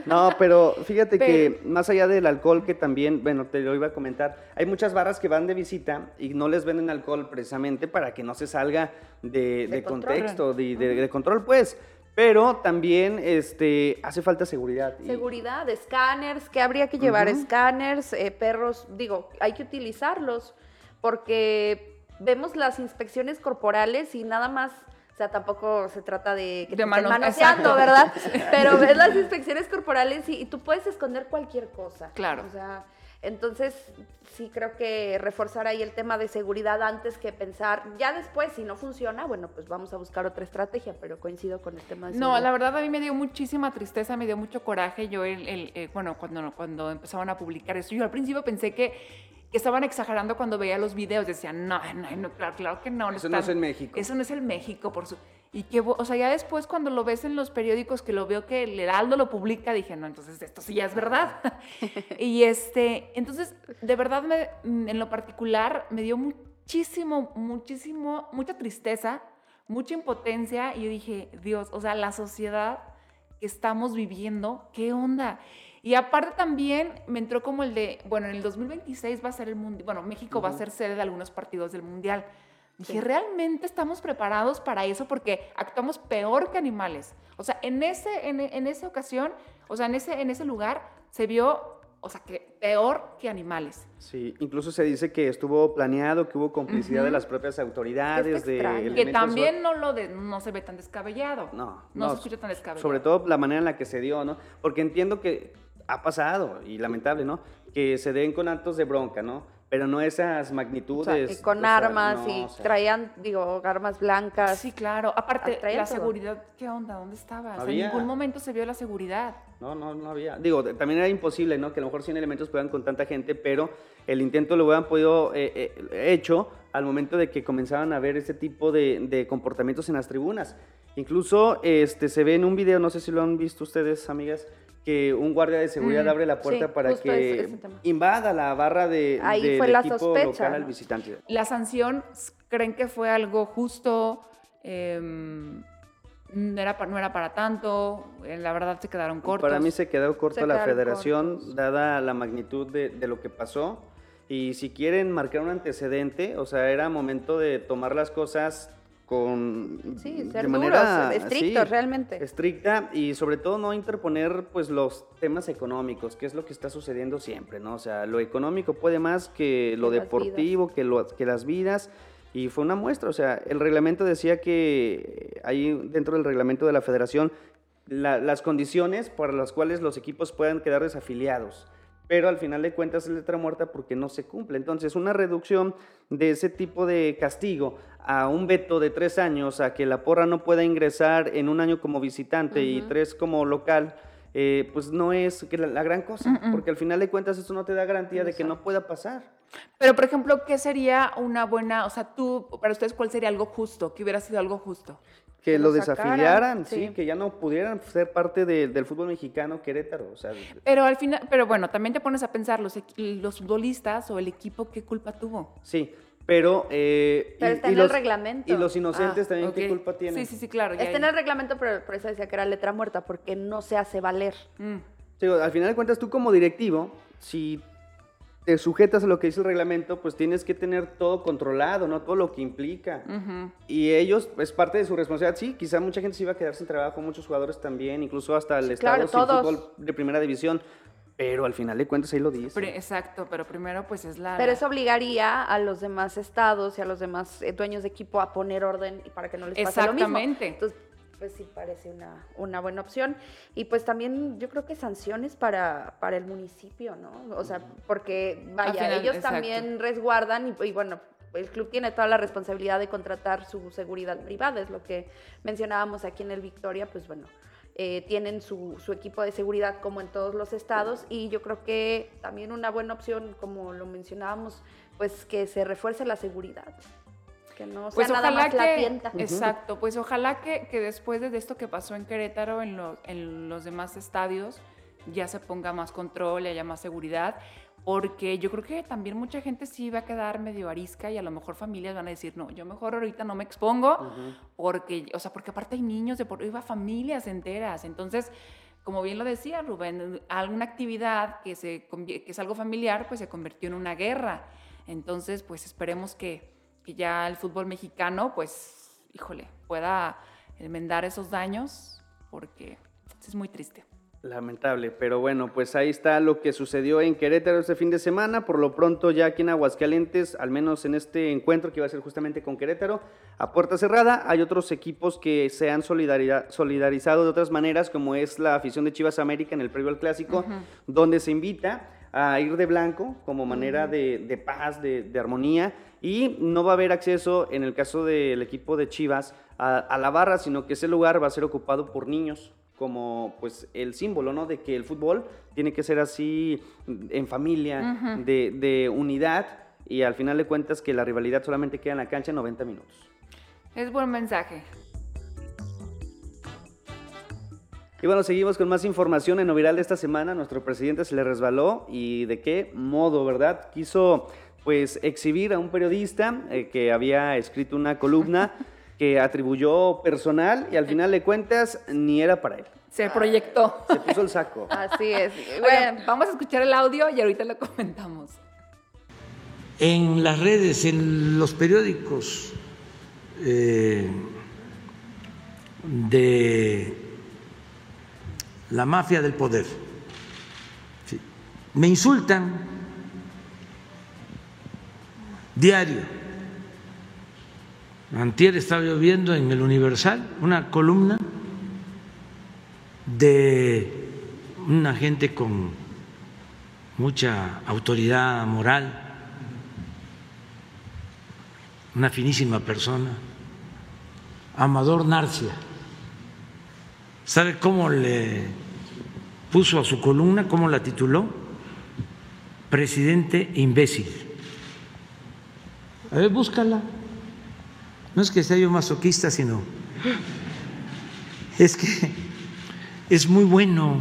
no, pero fíjate que más allá del alcohol que también, bueno, te lo iba a comentar, hay muchas barras que van de visita y no les venden alcohol precisamente para que no se salga de, De contexto, de, de- de control, pues. Pero también este, hace falta seguridad. y- Seguridad, escáneres, que habría que llevar escáneres, eh, perros, digo, hay que utilizarlos porque vemos las inspecciones corporales y nada más, o sea, tampoco se trata de que De te manoseando. ¿verdad? Pero ves las inspecciones corporales y, y tú puedes esconder cualquier cosa. Claro. O sea, entonces sí creo que reforzar ahí el tema de seguridad antes que pensar, ya después, si no funciona, bueno, pues vamos a buscar otra estrategia, pero coincido con el tema de No, seguridad. la verdad a mí me dio muchísima tristeza, me dio mucho coraje. Yo, el, el, eh, bueno, cuando, cuando empezaban a publicar eso, yo al principio pensé que, que estaban exagerando cuando veía los videos. Decían, no, no, no, claro, claro que no. Eso no es en México. Eso no es el México, por su... Y que, o sea, ya después cuando lo ves en los periódicos, que lo veo que el Heraldo lo publica, dije, no, entonces esto sí ya es verdad. y este, entonces, de verdad, me- mm, en lo particular, me dio muchísimo, muchísimo, mucha tristeza, mucha impotencia. Y yo dije, Dios, o sea, la sociedad que estamos viviendo, ¿qué onda? Y aparte también me entró como el de, bueno, en el 2026 va a ser el Mundial, bueno, México va a ser sede de algunos partidos del Mundial. Dije, Sí. ¿realmente estamos preparados para eso? Porque actuamos peor que animales. O sea, en, ese, en, en esa ocasión, o sea, en ese, en ese lugar se vio, o sea, que peor que animales. Sí, incluso se dice que estuvo planeado, que hubo complicidad de las propias autoridades, de. Que también no, lo de, no se ve tan descabellado. No, No, se escucha tan descabellado. Sobre todo la manera en la que se dio, ¿no? Porque entiendo que ha pasado, y lamentable, ¿no? Que se den con actos de bronca, ¿no? Pero no esas O sea, magnitudes. y con o sea, armas no, y o sea, traían, digo, armas blancas. Sí, claro. Aparte, la todo. seguridad, ¿qué onda? ¿Dónde estaba? O sea, en ningún momento se vio la seguridad. No, no, no había. Digo, también era imposible, ¿no? Que a lo mejor 100 elementos puedan con tanta gente, pero el intento lo hubieran podido eh, eh, hecho al momento de que comenzaban a ver este tipo de, de comportamientos en las tribunas. Incluso este, se ve en un video, no sé si lo han visto ustedes, amigas, que un guardia de seguridad Mm, abre la puerta sí, para que ese- ese tema. invada la barra de, Ahí del fue la equipo sospecha, local al visitante. ¿La sanción creen que fue algo justo? Em, no, era, pa- no era para tanto. eh, La verdad se quedaron cortos. Para mí se quedó corto Se la federación, cortos. dada la magnitud de, de lo que pasó. Y si quieren marcar un antecedente, o sea, era momento de tomar las cosas con Sí, de manera duros, estrictos, sí, realmente. estricta y sobre todo no interponer pues los temas económicos, que es lo que está sucediendo siempre, ¿no? O sea, lo económico puede más que lo Que deportivo, que, lo, que las vidas. Y fue una muestra, o sea, el reglamento decía que ahí dentro del reglamento de la federación, la- las condiciones para las cuales los equipos puedan quedar desafiliados. Pero al final de cuentas es letra muerta porque no se cumple. Entonces, una reducción de ese tipo de castigo a un veto de tres años, a que la porra no pueda ingresar en un año como visitante y tres como local, eh, pues no es que la, la gran cosa, porque al final de cuentas eso no te da garantía de que no pueda pasar. Pero, por ejemplo, ¿qué sería una buena, o sea, tú, para ustedes, cuál sería algo justo? ¿Qué hubiera sido algo justo? Que lo desafiliaran, sí. sí. que ya no pudieran ser parte de- del fútbol mexicano Querétaro. O sea, Pero al final, pero bueno, también te pones a pensar, los, los futbolistas o el equipo, ¿qué culpa tuvo? sí, pero... eh, Pero está en el reglamento. Y los inocentes Ah, también. ¿qué culpa tienen? Sí, sí, sí, claro. Está en el reglamento, pero por eso decía que era letra muerta, porque no se hace valer. Mm. Sí, al final de cuentas, tú como directivo, si te sujetas a lo que dice el reglamento, pues tienes que tener todo controlado, ¿no? Todo lo que implica. Y ellos, es parte de su responsabilidad. Sí, quizá mucha gente se iba a quedar sin trabajo, muchos jugadores también, incluso hasta el Sí, Estado claro, sin todos. fútbol de primera división. Pero al final de cuentas ahí lo dice. exacto, pero primero pues es la... Pero eso obligaría a los demás estados y a los demás eh, dueños de equipo a poner orden para que no les pase lo mismo. Exactamente. Entonces, pues sí parece una, una buena opción. Y pues también yo creo que sanciones para, para el municipio, ¿no? O sea, porque vaya, ellos también resguardan y, bueno, el club tiene toda la responsabilidad de contratar su seguridad privada, es lo que mencionábamos aquí en el Victoria, pues bueno, eh, tienen su, su, equipo de seguridad como en todos los estados y yo creo que también una buena opción, como lo mencionábamos, pues que se refuerce la seguridad. Que no sea pues nada más que, la tienda. Exacto, pues ojalá que, que, después de esto que pasó en Querétaro, en, en los demás estadios, ya se ponga más control y haya más seguridad porque yo creo que también mucha gente sí va a quedar medio arisca y a lo mejor familias van a decir, no, yo mejor ahorita no me expongo, porque, o sea, porque aparte hay niños de por iba familias enteras, entonces, como bien lo decía Rubén, alguna actividad que, se, que es algo familiar, pues se convirtió en una guerra, entonces, pues esperemos que, que ya el fútbol mexicano, pues, híjole, pueda enmendar esos daños, porque es muy triste. Lamentable, pero bueno, pues ahí está lo que sucedió en Querétaro este fin de semana. Por lo pronto, ya aquí en Aguascalientes, al menos en este encuentro que iba a ser justamente con Querétaro, a puerta cerrada, hay otros equipos que se han solidarizado de otras maneras, como es la afición de Chivas América en el previo al clásico, donde se invita a ir de blanco como manera de, paz, de, armonía, y no va a haber acceso, en el caso del equipo de Chivas, a la barra, sino que ese lugar va a ser ocupado por niños como pues el símbolo, ¿no? De que el fútbol tiene que ser así en familia, de, unidad y al final de cuentas que la rivalidad solamente queda en la cancha 90 minutos. Es buen mensaje. Y bueno, seguimos con más información en Noviral de esta semana. Nuestro presidente se le resbaló y de qué modo, ¿verdad? Quiso pues exhibir a un periodista eh, que había escrito una columna que atribuyó personal y al final de cuentas ni era para él. Se proyectó. Se puso el saco. Así es. Bueno, vamos a escuchar el audio y ahorita lo comentamos. En las redes, en los periódicos eh, de la mafia del poder, me insultan diario Antier estaba yo viendo en el Universal una columna de una gente con mucha autoridad moral, una finísima persona, Amador Narcia. ¿Sabe cómo le puso a su columna, cómo la tituló? Presidente imbécil. A ver, búscala. No es que sea yo masoquista, sino es que es muy bueno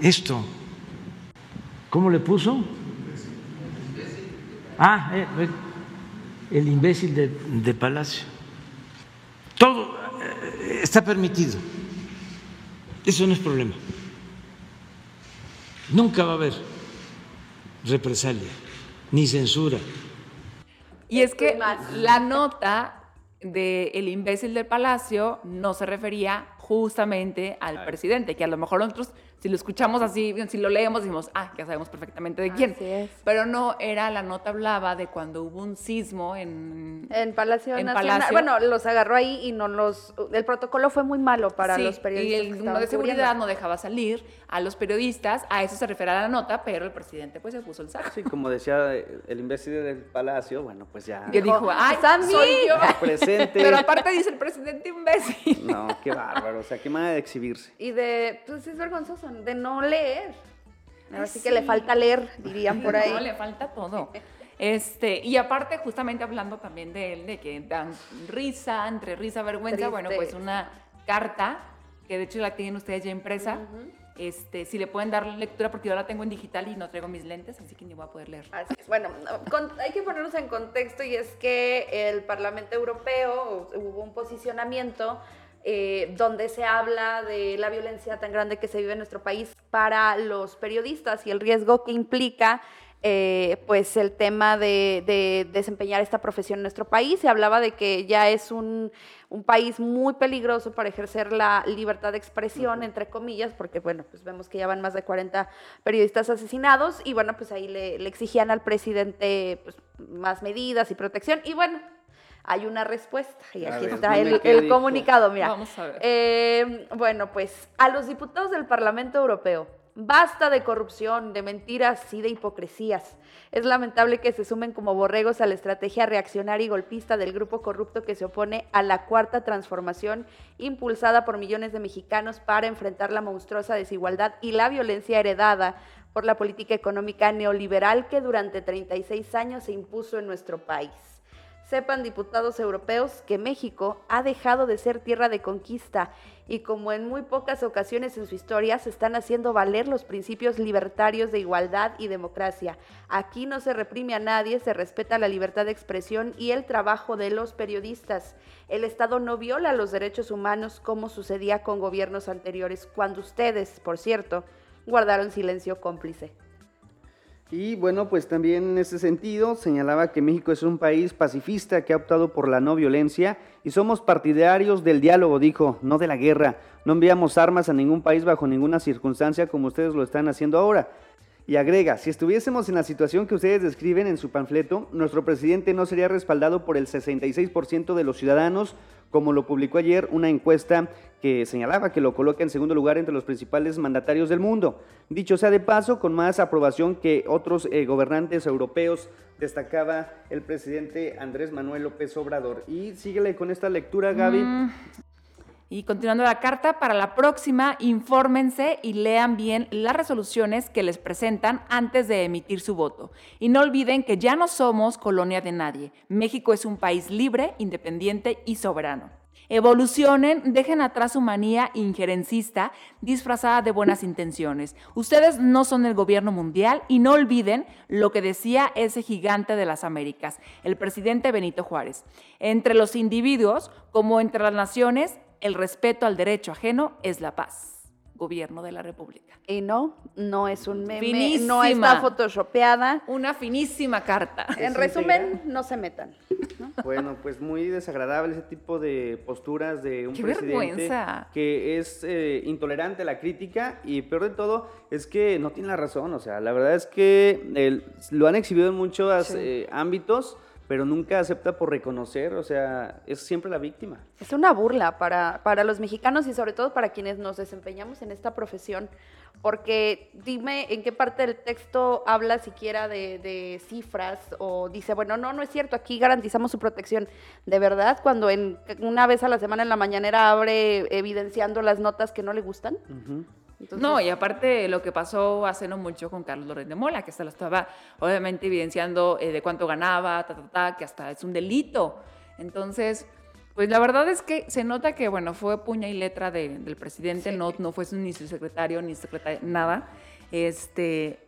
esto. ¿Cómo le puso? Ah, eh, eh, el imbécil de, Palacio. Todo eh, está permitido. Eso no es problema. Nunca va a haber represalia ni censura. Y es que la nota de el imbécil del palacio no se refería justamente al presidente, que a lo mejor nosotros si lo escuchamos así, si lo leemos, decimos, ah, ya sabemos perfectamente de quién. Pero no era, la nota hablaba de cuando hubo un sismo en... En Palacio Nacional. Bueno, los agarró ahí y no los... El protocolo fue muy malo para los periodistas. Y el de seguridad no dejaba salir a los periodistas, a eso se refiere a la nota, pero el presidente pues se puso el saco. Sí, como decía el imbécil del Palacio, bueno, pues ya... Que dijo, ay, soy yo. Presente. Pero aparte dice el presidente imbécil. No, qué bárbaro, o sea, qué manera de exhibirse. Y de, pues es vergonzoso, de no leer. Así que le falta leer, dirían por ahí. No, le falta todo. Este, y aparte, justamente hablando también de él, de que dan risa, entre risa, vergüenza, bueno, pues una carta, que de hecho la tienen ustedes ya impresa. Este, si le pueden dar lectura, porque yo la tengo en digital y no traigo mis lentes, así que ni voy a poder leer. Bueno, hay que ponernos en contexto y es que el Parlamento Europeo hubo un posicionamiento eh, donde se habla de la violencia tan grande que se vive en nuestro país para los periodistas y el riesgo que implica eh, pues el tema de, desempeñar esta profesión en nuestro país. Se hablaba de que ya es un, país muy peligroso para ejercer la libertad de expresión, entre comillas, porque bueno, pues vemos que ya van más de 40 periodistas asesinados y bueno, pues ahí le, exigían al presidente pues, más medidas y protección y bueno, hay una respuesta. Y aquí está el, comunicado, mira. Vamos a ver. Eh, bueno, pues a los diputados del Parlamento Europeo Basta de corrupción, de mentiras y de hipocresías. Es lamentable que se sumen como borregos a la estrategia reaccionaria y golpista del grupo corrupto que se opone a la cuarta transformación impulsada por millones de mexicanos para enfrentar la monstruosa desigualdad y la violencia heredada por la política económica neoliberal que durante 36 años se impuso en nuestro país. Sepan, diputados europeos, que México ha dejado de ser tierra de conquista y como en muy pocas ocasiones en su historia se están haciendo valer los principios libertarios de igualdad y democracia. Aquí no se reprime a nadie, se respeta la libertad de expresión y el trabajo de los periodistas. El Estado no viola los derechos humanos como sucedía con gobiernos anteriores, cuando ustedes, por cierto, guardaron silencio cómplice. Y bueno, pues también en ese sentido señalaba que México es un país pacifista que ha optado por la no violencia y somos partidarios del diálogo, dijo, no de la guerra. No enviamos armas a ningún país bajo ninguna circunstancia como ustedes lo están haciendo ahora. Y agrega, si estuviésemos en la situación que ustedes describen en su panfleto, nuestro presidente no sería respaldado por el 66% de los ciudadanos, como lo publicó ayer una encuesta que señalaba que lo coloca en segundo lugar entre los principales mandatarios del mundo. Dicho sea de paso, con más aprobación que otros eh, gobernantes europeos, destacaba el presidente Andrés Manuel López Obrador. Y síguele con esta lectura, Gaby. Mm, y continuando la carta, para la próxima, infórmense y lean bien las resoluciones que les presentan antes de emitir su voto. Y no olviden que ya no somos colonia de nadie. México es un país libre, independiente y soberano. Evolucionen, dejen atrás su manía injerencista disfrazada de buenas intenciones. Ustedes no son el gobierno mundial y no olviden lo que decía ese gigante de las Américas, el presidente Benito Juárez. Entre los individuos, como entre las naciones, el respeto al derecho ajeno es la paz. Gobierno de la República. Y no, no es un meme, no está photoshopeada. Una finísima carta. En resumen, no se metan. Bueno, pues muy desagradable ese tipo de posturas de un presidente que es eh, intolerante a la crítica y peor de todo es que no tiene la razón. O sea, la verdad es que lo han exhibido en muchos eh, ámbitos pero nunca acepta por reconocer, o sea, es siempre la víctima. Es una burla para, para los mexicanos y sobre todo para quienes nos desempeñamos en esta profesión, porque dime en qué parte del texto habla siquiera de, de, cifras o dice, bueno, no, no es cierto, aquí garantizamos su protección. De verdad, cuando en, una vez a la semana en la mañanera abre evidenciando las notas que no le gustan no, y aparte lo que pasó hace no mucho con Carlos Lorenz de Mola, que se lo estaba obviamente evidenciando eh, de cuánto ganaba, ta, ta, ta, que hasta es un delito. Entonces, pues la verdad es que se nota que, bueno, fue puña y letra del presidente, no, no fue ni su secretario, ni secretaria, nada. Este,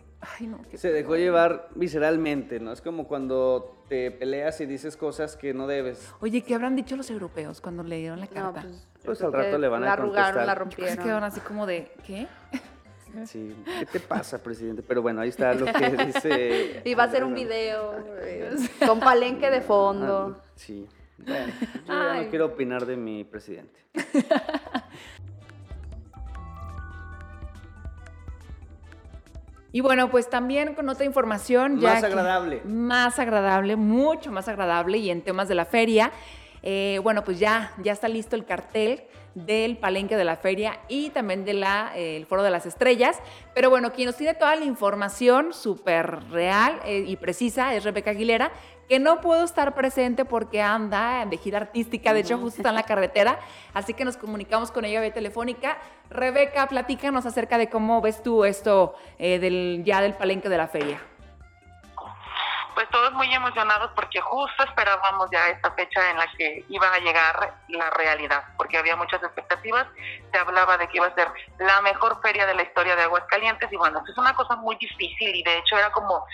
se dejó llevar visceralmente, ¿no? Es como cuando te peleas y dices cosas que no debes. Oye, ¿qué habrán dicho los europeos cuando leyeron la carta? pues, pues al rato le van a contestar. La rompieron. quedaron así como de, ¿qué? Sí, ¿qué te pasa, presidente? Pero bueno, ahí está lo que dice. Y va a ser un video eh, con palenque de fondo. Ah, sí. Bueno, yo no quiero opinar de mi presidente. Y bueno, pues también con otra información. Más agradable. Más agradable, mucho más agradable. Y en temas de la feria, eh, bueno, pues ya, ya está listo el cartel del palenque de la feria y también del eh, Foro de las Estrellas. Pero bueno, quien nos tiene toda la información súper real eh, y precisa es Rebeca Aguilera, que no puedo estar presente porque anda de gira artística, de hecho justo está en la carretera, así que nos comunicamos con ella vía telefónica. Rebeca, platícanos acerca de cómo ves tú esto eh, del, ya del palenque de la feria. Pues todos muy emocionados porque justo esperábamos ya esta fecha en la que iba a llegar la realidad, porque había muchas expectativas, se hablaba de que iba a ser la mejor feria de la historia de Aguascalientes y bueno, es una cosa muy difícil y de hecho era como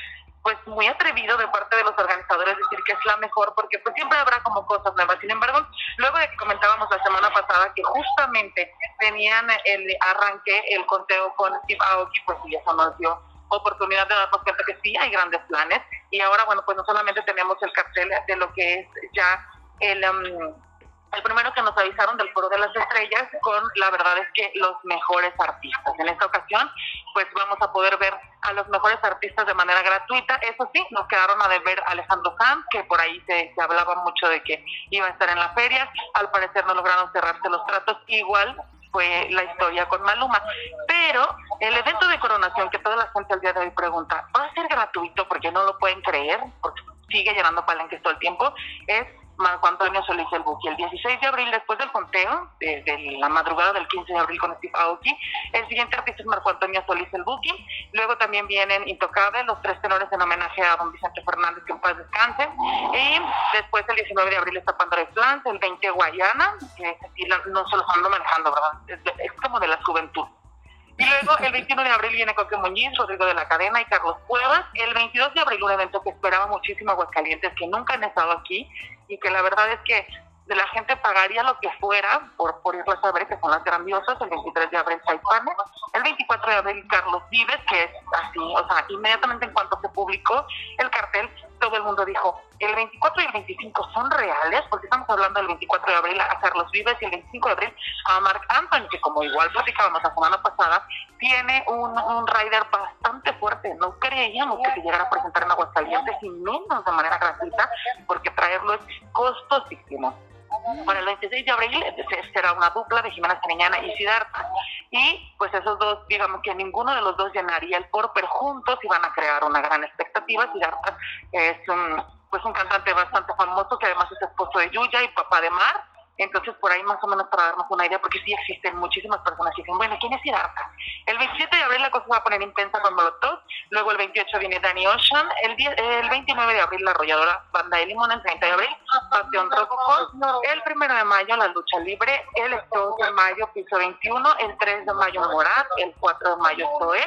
pues muy atrevido de parte de los organizadores decir que es la mejor porque pues siempre habrá como cosas nuevas. Sin embargo, luego de que comentábamos la semana pasada que justamente tenían el arranque, el conteo con Steve Aoki, pues ya eso nos dio oportunidad de darnos cuenta que sí hay grandes planes y ahora, bueno, pues no solamente tenemos el cartel de lo que es ya el... Um, el primero que nos avisaron del Foro de las Estrellas con, la verdad es que los mejores artistas. En esta ocasión, pues vamos a poder ver a los mejores artistas de manera gratuita. Eso sí, nos quedaron a ver Alejandro Sanz, que por ahí se, se, hablaba mucho de que iba a estar en la feria. Al parecer no lograron cerrarse los tratos. Igual fue la historia con Maluma. Pero el evento de coronación, que toda la gente al día de hoy pregunta, ¿va a ser gratuito? Porque no lo pueden creer, porque sigue llenando palenques todo el tiempo, es Marco Antonio Solís el Buki. El 16 de abril, después del conteo, de, la madrugada del 15 de abril con Steve Aoki, el siguiente artista es Marco Antonio Solís el Buki. Luego también vienen Intocable, los tres tenores en homenaje a don Vicente Fernández, que en paz descanse. Y después, el 19 de abril, está Pandora Flans, el 20 Guayana, que es no se los ando manejando, ¿verdad? Es, como de la juventud. Y luego el 21 de abril viene Coque Muñiz, Rodrigo de la Cadena y Carlos Cuevas. El 22 de abril un evento que esperaba muchísimo Aguascalientes, que nunca han estado aquí y que la verdad es que de la gente pagaría lo que fuera por, por irlas a ver, que son las grandiosas, el 23 de abril Saipanes, el 24 de abril Carlos Vives, que es así, o sea, inmediatamente en cuanto se publicó el cartel, todo el mundo dijo, el 24 y el 25 son reales, porque estamos hablando del 24 de abril a Carlos Vives y el 25 de abril a Mark Anthony, que como igual platicábamos la semana pasada, tiene un, un rider bastante fuerte. No creíamos que se llegara a presentar en Aguascalientes y menos de manera gratuita, porque traerlo es costosísimo. Para el 26 de abril será una dupla de Jimena Sariñana y Siddhartha. Y pues esos dos, digamos que ninguno de los dos llenaría el foro, pero juntos iban a crear una gran expectativa. Siddhartha es un, pues un cantante bastante famoso que además es esposo de Yuya y papá de Mar entonces, por ahí más o menos para darnos una idea, porque sí existen muchísimas personas que dicen, bueno, ¿quién es Siddhartha? El 27 de abril la cosa se va a poner intensa con Molotov, luego el 28 viene Danny Ocean, el, el 29 de abril la arrolladora Banda de Limón, el 30 de abril Pasión Rococó, el 1 de mayo la lucha libre, el 2 de mayo Piso 21, el 3 de mayo Morat, el 4 de mayo Zoe,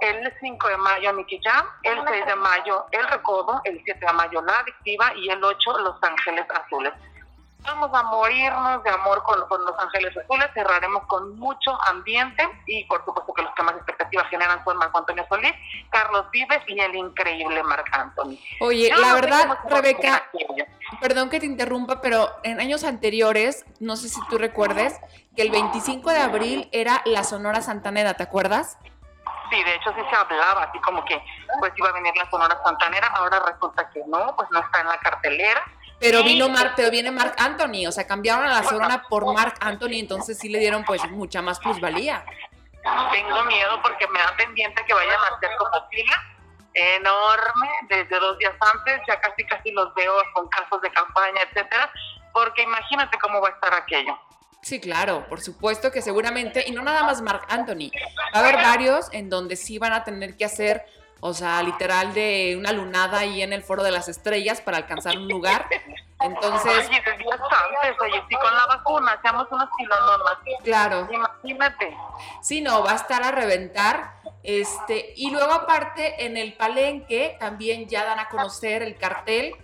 el 5 de mayo Jam, el 6 de mayo El Recodo, el 7 de mayo La Adictiva y el 8 Los Ángeles Azules. Vamos a morirnos de amor con, Los Ángeles Azules, cerraremos con mucho ambiente y por supuesto que los que más expectativas generan son Marco Antonio Solís, Carlos Vives y el increíble Marc Anthony. Oye, la verdad, Rebeca, perdón que te interrumpa, pero en años anteriores, no sé si tú recuerdes, que el 25 de abril era la Sonora Santanera, ¿te acuerdas? Sí, de hecho sí se hablaba, así como que pues iba a venir la Sonora Santanera, ahora resulta que no, pues no está en la cartelera pero vino Mark, pero viene Mark Anthony, o sea, cambiaron a la zona por Mark Anthony, entonces sí le dieron pues mucha más plusvalía. Tengo miedo porque me da pendiente que vayan a hacer como fila enorme desde dos días antes, ya casi casi los veo con casos de campaña, etcétera, porque imagínate cómo va a estar aquello. Sí, claro, por supuesto que seguramente, y no nada más Mark Anthony, va a haber varios en donde sí van a tener que hacer o sea, literal de una lunada ahí en el Foro de las Estrellas para alcanzar un lugar. Entonces. Oye, días antes, oye, si con la vacuna hacemos unos kilonomas. Claro. Imagínate. Sí, no, va a estar a reventar. Este, y luego aparte en el palenque también ya dan a conocer el cartel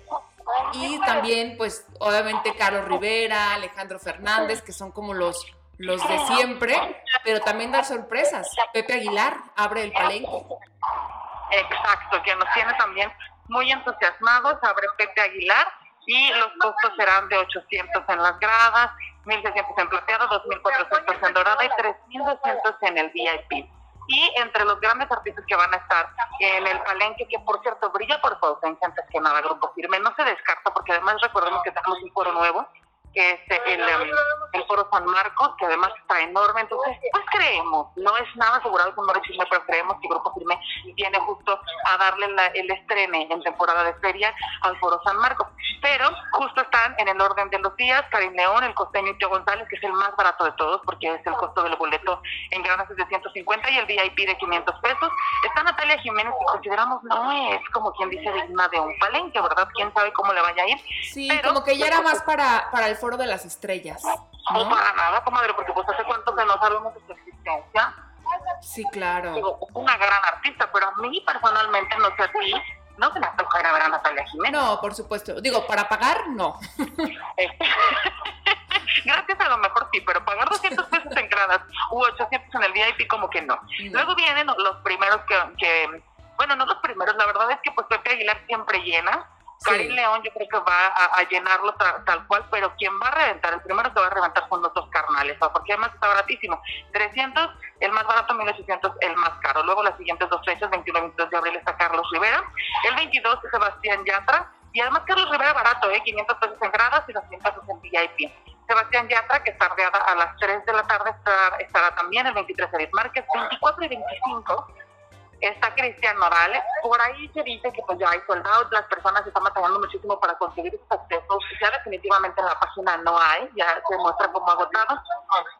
y también pues obviamente Carlos Rivera, Alejandro Fernández, que son como los los de siempre, pero también dar sorpresas. Pepe Aguilar abre el palenque. Exacto, que nos tiene también muy entusiasmados. Abre Pepe Aguilar y los costos serán de 800 en las gradas, 1.600 en plateado, 2.400 en dorada y 3.200 en el VIP. Y entre los grandes artistas que van a estar en el palenque, que por cierto brilla por su ausencia antes que nada, Grupo Firme, no se descarta porque además recordemos que tenemos un foro nuevo que es el, em, el Foro San Marcos, que además está enorme. Entonces, pues creemos, no es nada asegurado con chisme, pero creemos que Grupo Firme viene justo a darle el estrene en temporada de feria al Foro San Marcos. Pero justo están en el orden de los días Karim León, el costeño y Tío González, que es el más barato de todos, porque es el costo del boleto en gradas de 150 y el VIP de 500 pesos. Está Natalia Jiménez, que consideramos no es como quien dice digna de un palenque, ¿verdad? ¿Quién sabe cómo le vaya a ir? Sí, como que ya era más para, para el Foro de las Estrellas. ¿no? para nada, comadre, porque pues hace cuánto que no sabemos de su existencia. Sí, claro. una gran artista, pero a mí personalmente, no sé a ti, no se me toca ir a ver a Natalia Jiménez. No, por supuesto. Digo, para pagar, no. Gracias a lo mejor sí, pero pagar 200 pesos en gradas u 800 en el VIP, como que no. Luego vienen los primeros que, que, bueno, no los primeros, la verdad es que pues Pepe Aguilar siempre llena, Karim León yo creo que va a, llenarlo tal cual, pero quien va a reventar, el primero que va a reventar son los dos carnales, porque además está baratísimo. 300, el más barato, 1800, el más caro. Luego las siguientes dos fechas, 21 y 22 de abril está Carlos Rivera, el 22 Sebastián Yatra, y además Carlos Rivera barato, ¿eh? 500 pesos en gradas y 200 pesos en VIP. Sebastián Yatra, que tardeada a las 3 de la tarde, estará, estará también el 23 de Márquez, 24 y 25 está Cristian Morales. Por ahí se dice que pues ya hay soldados, las personas están batallando muchísimo para conseguir estos accesos. Ya definitivamente en la página no hay, ya se muestra como agotados.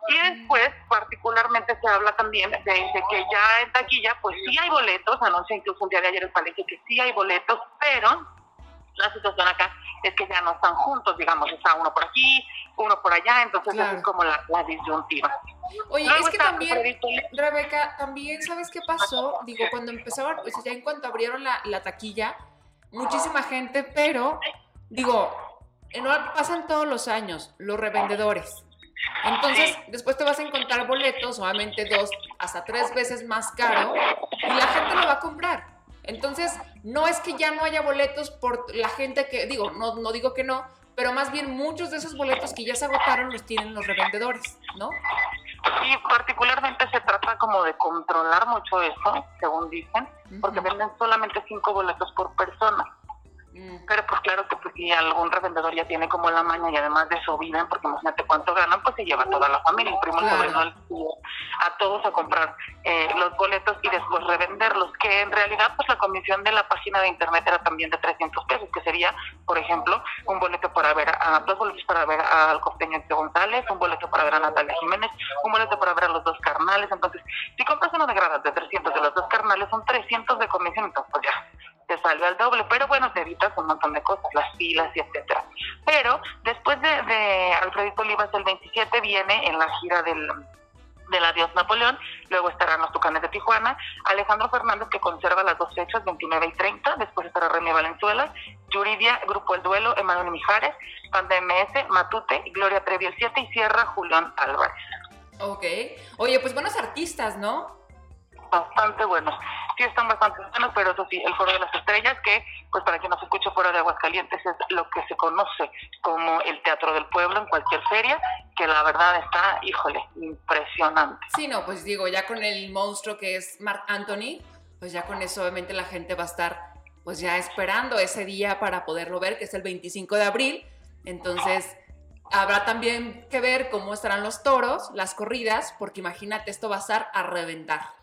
Y después, particularmente, se habla también de, que ya en taquilla, pues sí hay boletos, anuncia incluso un día de ayer el palenque que sí hay boletos, pero la situación acá es que ya no están juntos, digamos, está uno por aquí, uno por allá, entonces es como la, disyuntiva. Oye, es que también, Rebeca, también, ¿sabes qué pasó? Digo, cuando empezaron, o sea, ya en cuanto abrieron la, la taquilla, muchísima gente, pero, digo, no pasan todos los años, los revendedores. Entonces, después te vas a encontrar boletos, obviamente dos, hasta tres veces más caro, y la gente lo va a comprar. Entonces, no es que ya no haya boletos por la gente que, digo, no, no digo que no, pero más bien muchos de esos boletos que ya se agotaron los tienen los revendedores, ¿no? Sí, particularmente se trata como de controlar mucho eso, según dicen, porque venden solamente cinco boletos por persona. Mm. Pero pues claro que pues, si algún revendedor ya tiene como la maña y además de eso viven, porque imagínate cuánto ganan, pues se lleva toda la familia, el primo, el a todos a comprar eh, los boletos y después revenderlos, que en realidad pues la comisión de la página de internet era también de 300 pesos, que sería, por ejemplo, un boleto para ver a, dos boletos para ver al costeño González, un boleto para ver a Natalia Jiménez, un boleto para ver a los dos carnales, entonces si compras uno de gradas de 300 de los dos carnales son 300 de comisión, entonces pues ya te sale al doble, pero bueno, te evitas un montón de cosas, las filas y etcétera. Pero después de, de Alfredito Olivas, el 27 viene en la gira del del Adiós Napoleón, luego estarán los Tucanes de Tijuana, Alejandro Fernández que conserva las dos fechas, 29 y 30, después estará Remy Valenzuela, Yuridia, Grupo El Duelo, Emanuel Mijares, Panda MS, Matute, Gloria Trevi el 7 y cierra Julián Álvarez. Ok, oye, pues buenos artistas, ¿no? Bastante buenos. Sí están bastante buenos, pero eso sí, el Foro de las Estrellas, que pues para quien no se escuche fuera de Aguascalientes es lo que se conoce como el Teatro del Pueblo en cualquier feria, que la verdad está, híjole, impresionante. Sí, no, pues digo, ya con el monstruo que es Mark Anthony, pues ya con eso obviamente la gente va a estar pues ya esperando ese día para poderlo ver, que es el 25 de abril. Entonces, habrá también que ver cómo estarán los toros, las corridas, porque imagínate, esto va a estar a reventar.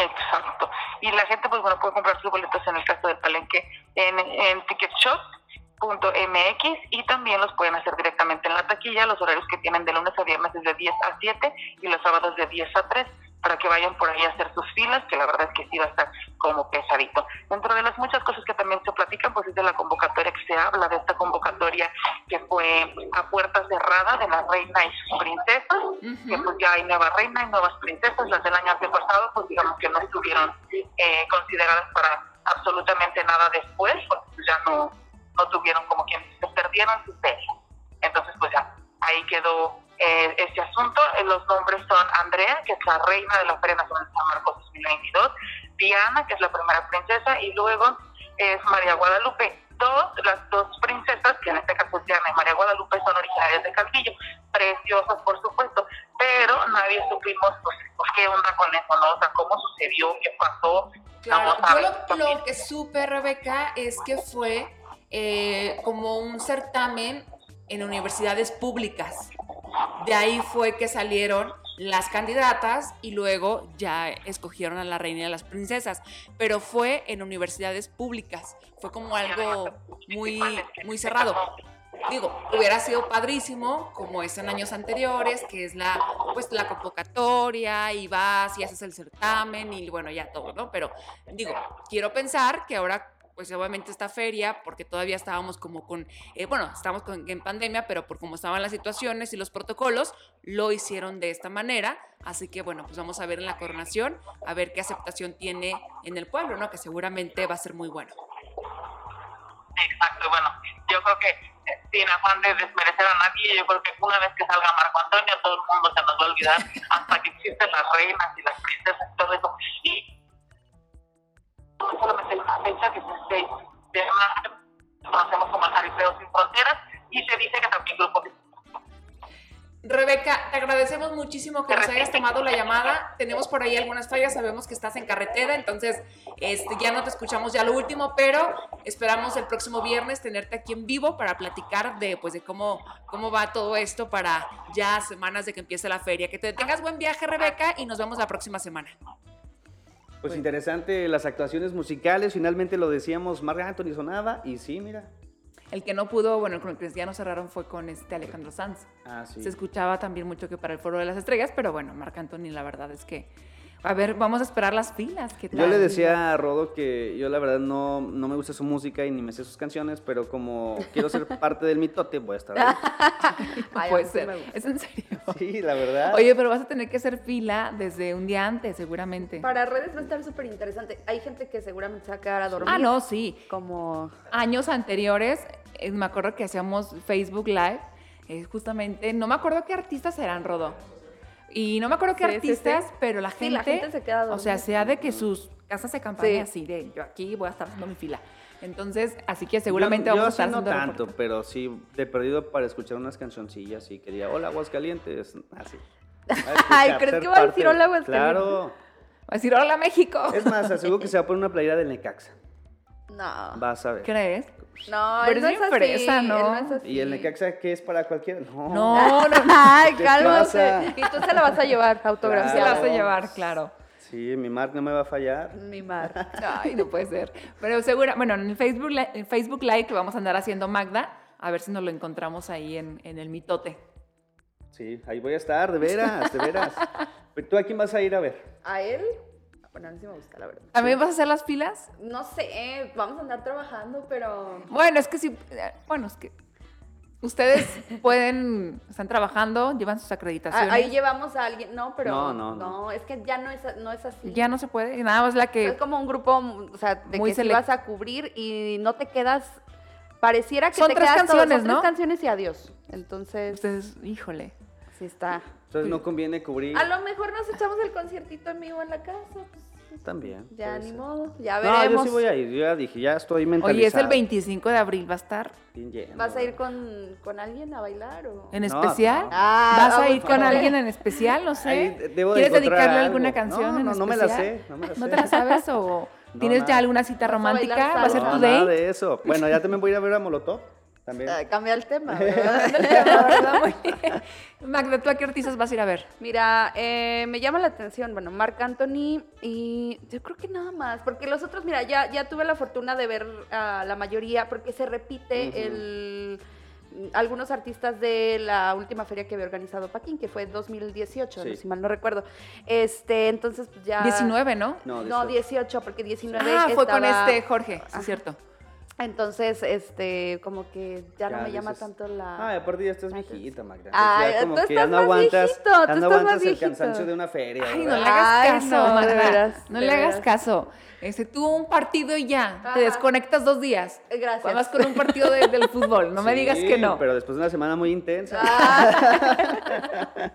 Exacto. Y la gente, pues bueno, puede comprar sus boletos en el caso del palenque en, ticketshop.mx y también los pueden hacer directamente en la taquilla. Los horarios que tienen de lunes a viernes es de 10 a 7 y los sábados de 10 a 3 para que vayan por ahí a hacer sus filas, que la verdad es que sí va a estar como pesadito. Dentro de las muchas cosas que también se platican, pues es de la convocatoria que se habla, de esta convocatoria que fue a puertas cerradas de las reinas y princesas, que pues ya hay nueva reina y nuevas princesas, las del año pasado, pues digamos que no estuvieron eh, consideradas para absolutamente nada después, pues ya no, no tuvieron como quien se perdieron su serie. Entonces pues ya, ahí quedó eh, este asunto. Eh, los nombres son Andrea, que es la reina de la Feria Nacional de San Marcos 2022, Diana, que es la primera princesa, y luego es María Guadalupe. Dos, las dos princesas, que en este caso es Diana y María Guadalupe, son originarias de Calvillo, preciosas por supuesto, pero nadie supimos pues, pues, qué onda con eso, ¿no? O sea, cómo sucedió, qué pasó. Claro, yo lo, que supe, Rebeca, es que fue eh, como un certamen en universidades públicas. De ahí fue que salieron las candidatas y luego ya escogieron a la reina y a las princesas, pero fue en universidades públicas, fue como algo muy, muy cerrado. Digo, hubiera sido padrísimo, como es en años anteriores, que es la, pues, la convocatoria y vas y haces el certamen y bueno, ya todo, ¿no? Pero digo, quiero pensar que ahora pues obviamente esta feria, porque todavía estábamos como con, eh, bueno, estábamos en pandemia, pero por cómo estaban las situaciones y los protocolos, lo hicieron de esta manera. Así que bueno, pues vamos a ver en la coronación, a ver qué aceptación tiene en el pueblo, ¿no? Que seguramente va a ser muy bueno. Exacto, bueno, yo creo que sin afán de desmerecer a nadie, yo creo que una vez que salga Marco Antonio, todo el mundo se nos va a olvidar hasta que existen las reinas y las princesas y todo eso. Y solamente conocemos como Sin Fronteras, y se dice que también Rebeca, te agradecemos muchísimo que nos hayas tomado la llamada. Tenemos por ahí algunas fallas, sabemos que estás en carretera, entonces este, ya no te escuchamos ya lo último, pero esperamos el próximo viernes tenerte aquí en vivo para platicar de, pues, de cómo, cómo va todo esto para ya semanas de que empiece la feria. Que te tengas buen viaje, Rebeca, y nos vemos la próxima semana. Pues interesante las actuaciones musicales, finalmente lo decíamos, Marc Anthony sonaba y sí, mira, el que no pudo, bueno, con el que ya no cerraron fue con este Alejandro Sanz. Ah, sí. Se escuchaba también mucho que para el Foro de las Estrellas, pero bueno, Marc Anthony, la verdad es que a ver, vamos a esperar las filas. ¿qué Yo le decía a Rodo que yo la verdad no, no me gusta su música y ni me sé sus canciones, pero como quiero ser parte del mitote, voy a estar ahí. Puede ser. ¿Es en serio? Sí, la verdad. Oye, pero vas a tener que hacer fila desde un día antes, seguramente. Para redes va a estar súper interesante. Hay gente que seguramente se va a quedar a dormir. Ah, no, sí. Como... Años anteriores, eh, me acuerdo que hacíamos Facebook Live, eh, justamente, no me acuerdo qué artistas eran, Rodo y no me acuerdo qué artistas, pero la gente, la gente se queda o sea, sea de que sus casas se campañan así, de yo aquí voy a estar haciendo mi fila. Entonces, así que seguramente vamos a estar no tanto, pero sí de perdido para escuchar unas cancioncillas y quería, hola Aguascalientes, así. Ay, ¿crees que va a decir hola Aguascalientes? Claro. Va a decir hola México. Es más, aseguro que se va a poner una playera del Necaxa. No. Vas a ver. ¿Crees? No, pero no es, fresa, ¿no? ¿Y el Necaxa qué es para cualquiera? No, no, no. Ay, cálmate. Y tú se la vas a llevar, autografía. Se la vas a llevar, claro. Sí, mi Mark no me va a fallar. Mi Mark. Ay, no puede ser. Pero segura, bueno, en el Facebook, en Facebook Live que vamos a andar haciendo Magda, a ver si nos lo encontramos ahí en, en el mitote. Sí, ahí voy a estar, de veras, de veras. ¿Tú a quién vas a ir a ver? ¿A él? Bueno, a mí sí me gusta, la verdad. ¿También vas a hacer las filas? No sé, vamos a andar trabajando, pero... Bueno, es que sí, bueno, es que ustedes pueden, están trabajando, llevan sus acreditaciones. Ahí llevamos a alguien, no, pero no, no, no. es que ya no es, no es así. Ya no se puede, nada más la que... Es como un grupo, o sea, de que si vas a cubrir y no te quedas, pareciera que son te tres quedas canciones, son ¿no? tres canciones y adiós. Entonces... Ustedes, híjole. Sí está. Entonces no conviene cubrir. A lo mejor nos echamos el conciertito en vivo en la casa. Pues, También. Ya ni modo, ya veremos. No, yo sí voy a ir, yo ya dije, ya estoy mentalizado. Oye, es el 25 de abril, ¿va a estar? ¿Vas a ir con, con alguien a bailar o...? ¿En especial? Ah, ¿Vas a ir con alguien en especial? No sé. ¿Quieres dedicarle alguna canción no, en no, especial? No, me la sé, no me la sé. ¿No te la sabes o tienes ya alguna cita romántica? ¿Va a ser tu date? nada de eso. Bueno, ya también voy a ir a ver a Molotov. También. Uh, cambia el tema. Magda, ¿tú a qué artistas vas a ir a ver? Mira, eh, me llama la atención, bueno, Marc Anthony y yo creo que nada más, porque los otros, mira, ya, ya tuve la fortuna de ver a la mayoría, porque se repite uh -huh. el algunos artistas de la última feria que había organizado Paquín, que fue 2018, sí. si mal no recuerdo. Este, entonces pues ya 19, ¿no? No, 18, no, 18 porque 19 Ah, fue con este Jorge, sí, es cierto. Entonces, este, como que ya, ya no me llama dices, tanto la. Ah, aparte ya estás viejita, Magda. Ah, ya como tú que ya no aguantas, viejito, ya no aguantas el cansancio de una feria. Ay, no le hagas caso, Ay, no, Magda. Veras, no le veras. hagas caso. Este, tú un partido y ya, Ajá. te desconectas dos días. Gracias. Vas con un partido de, del fútbol, no sí, me digas que no. pero después de una semana muy intensa. Ah.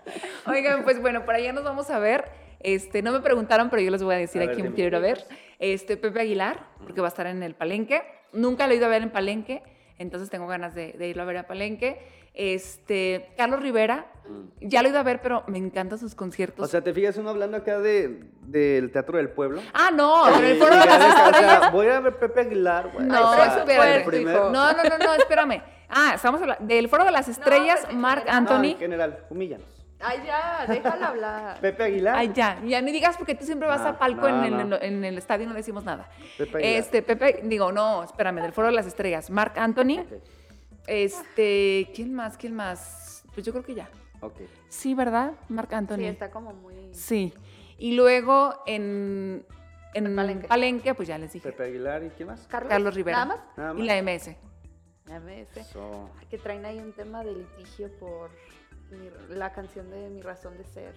Oigan, pues bueno, por allá nos vamos a ver. Este, no me preguntaron, pero yo les voy a decir a, a quién quiero ir a ver. Este, Pepe Aguilar, porque va a estar en el Palenque. Nunca lo he ido a ver en Palenque, entonces tengo ganas de, de irlo a ver a Palenque. Este, Carlos Rivera, mm. ya lo he ido a ver, pero me encantan sus conciertos. O sea, ¿te fijas uno hablando acá de, del Teatro del Pueblo? Ah, no, en el Foro de las Estrellas. voy a ver Pepe Aguilar, güey. No, o sea, espérame. No, no, no, no, espérame. Ah, estamos hablando del Foro de las Estrellas, no, Marc Anthony. No, en general, humíllanos. Ay, ya, déjala hablar. Pepe Aguilar. Ay, ya, ya ni digas porque tú siempre vas no, a palco no, en, no. El, en, el, estadio y no decimos nada. Pepe Aguilar. Este, Pepe, digo, no, espérame, del Foro de las Estrellas. Marc Anthony. Okay. Este, ¿quién más? ¿Quién más? Pues yo creo que ya. Ok. Sí, ¿verdad? Marc Anthony. Sí, está como muy. Sí. Y luego en. En Palenque. Palenque, pues ya les dije. Pepe Aguilar y quién más? Carlos, Carlos Rivera. ¿Nada más? Nada más. Y la MS. La MS. Que traen ahí un tema de litigio por mi, la canción de Mi Razón de Ser.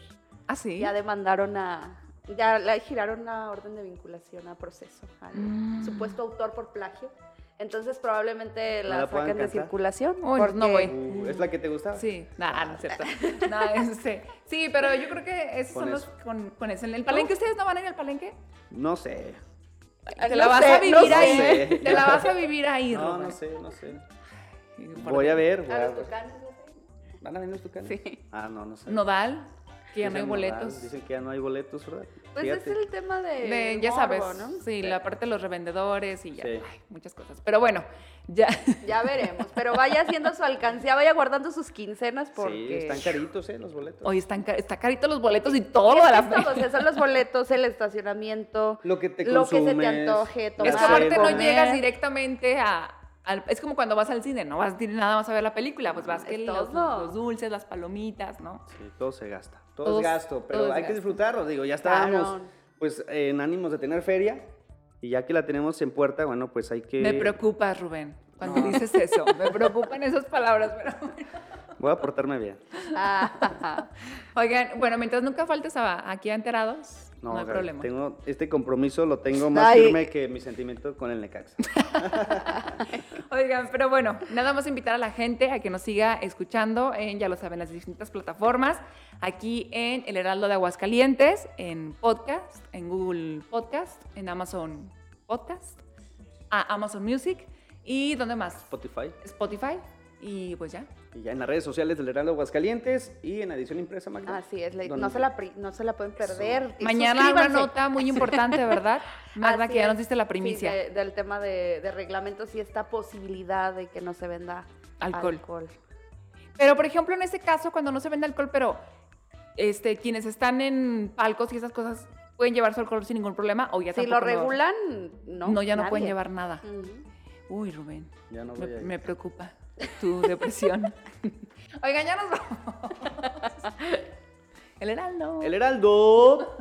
Ah, sí. Ya demandaron a. Ya le giraron una orden de vinculación a proceso al Mm. supuesto autor por plagio. Entonces probablemente ¿No la, la saquen de circulación. Uy, no voy. Uh, ¿Es la que te gustaba? Sí, nada, no es cierto. No, este, sí, pero yo creo que esos Con son los eso. con, con eso. ¿En el palenque ustedes no van a ir al palenque? No sé. Te No la vas sé, a no vivir sé. ahí. Te la vas a vivir ahí, No, Rubén. no sé, no sé. Voy a ver. voy A a los ver. ¿Van a venir los tucanes? Sí. Ah, no, no sé. Nodal, que ya no hay boletos. Nodal, Dicen que ya no hay boletos, ¿verdad? Pues Fíjate. es el tema de. De, ya morbo, sabes, ¿no? sí, la parte de los revendedores y ya, Sí. ay, muchas cosas. Pero bueno, ya. Ya veremos. Pero vaya haciendo su alcancía, vaya guardando sus quincenas porque. Sí, están caritos, ¿eh? Los boletos. Hoy están, está carito los boletos y todo Es de la todo, o fe. sea, son los boletos, el estacionamiento, Lo que te lo que se te consumes, antoje, tomar. Es que aparte no llegas directamente a. al- es como cuando vas al cine, no vas dir- nada más a ver la película, pues vas que los, todo. los dulces, las palomitas, ¿no? Sí, todo se gasta. Todo Todo es gasto, pero hay que gasto. disfrutarlo. Digo, ya estábamos Claro. pues en ánimos de tener feria y ya que la tenemos en puerta, bueno, pues hay que... Me preocupas, Rubén, cuando No. dices eso. Me preocupan esas palabras, pero bueno. Voy a portarme bien. Ah, Oigan, bueno, mientras nunca faltes a- aquí a enterados, no, hay Gaby, problema. Tengo, este compromiso lo tengo más Ay. firme que mi sentimiento con el Necaxa. Oigan, pero bueno, nada más invitar a la gente a que nos siga escuchando en, ya lo saben, las distintas plataformas, aquí en El Heraldo de Aguascalientes, en podcast, en Google Podcast, en Amazon Podcast, a Amazon Music y ¿dónde más? Spotify. Spotify y pues ya. Y ya en las redes sociales del Heraldo Aguascalientes y en edición impresa, Magda. así es, la- no se, la, no se la pueden perder. Y Mañana una nota muy importante, ¿verdad? Magda, Así que ya nos diste la Sí, primicia. de- del tema de, de reglamentos y esta posibilidad de que no se venda Alcohol. alcohol. Pero, por ejemplo, en este caso, cuando no se vende alcohol, pero este, quienes están en palcos y esas cosas pueden llevar su alcohol sin ningún problema o ya Si lo regulan, no. No, ya no pueden llevar nada. Uy, Rubén, Ya no me, voy a ir. me preocupa tu depresión. Oigan, ya nos vamos. El Heraldo. El Heraldo.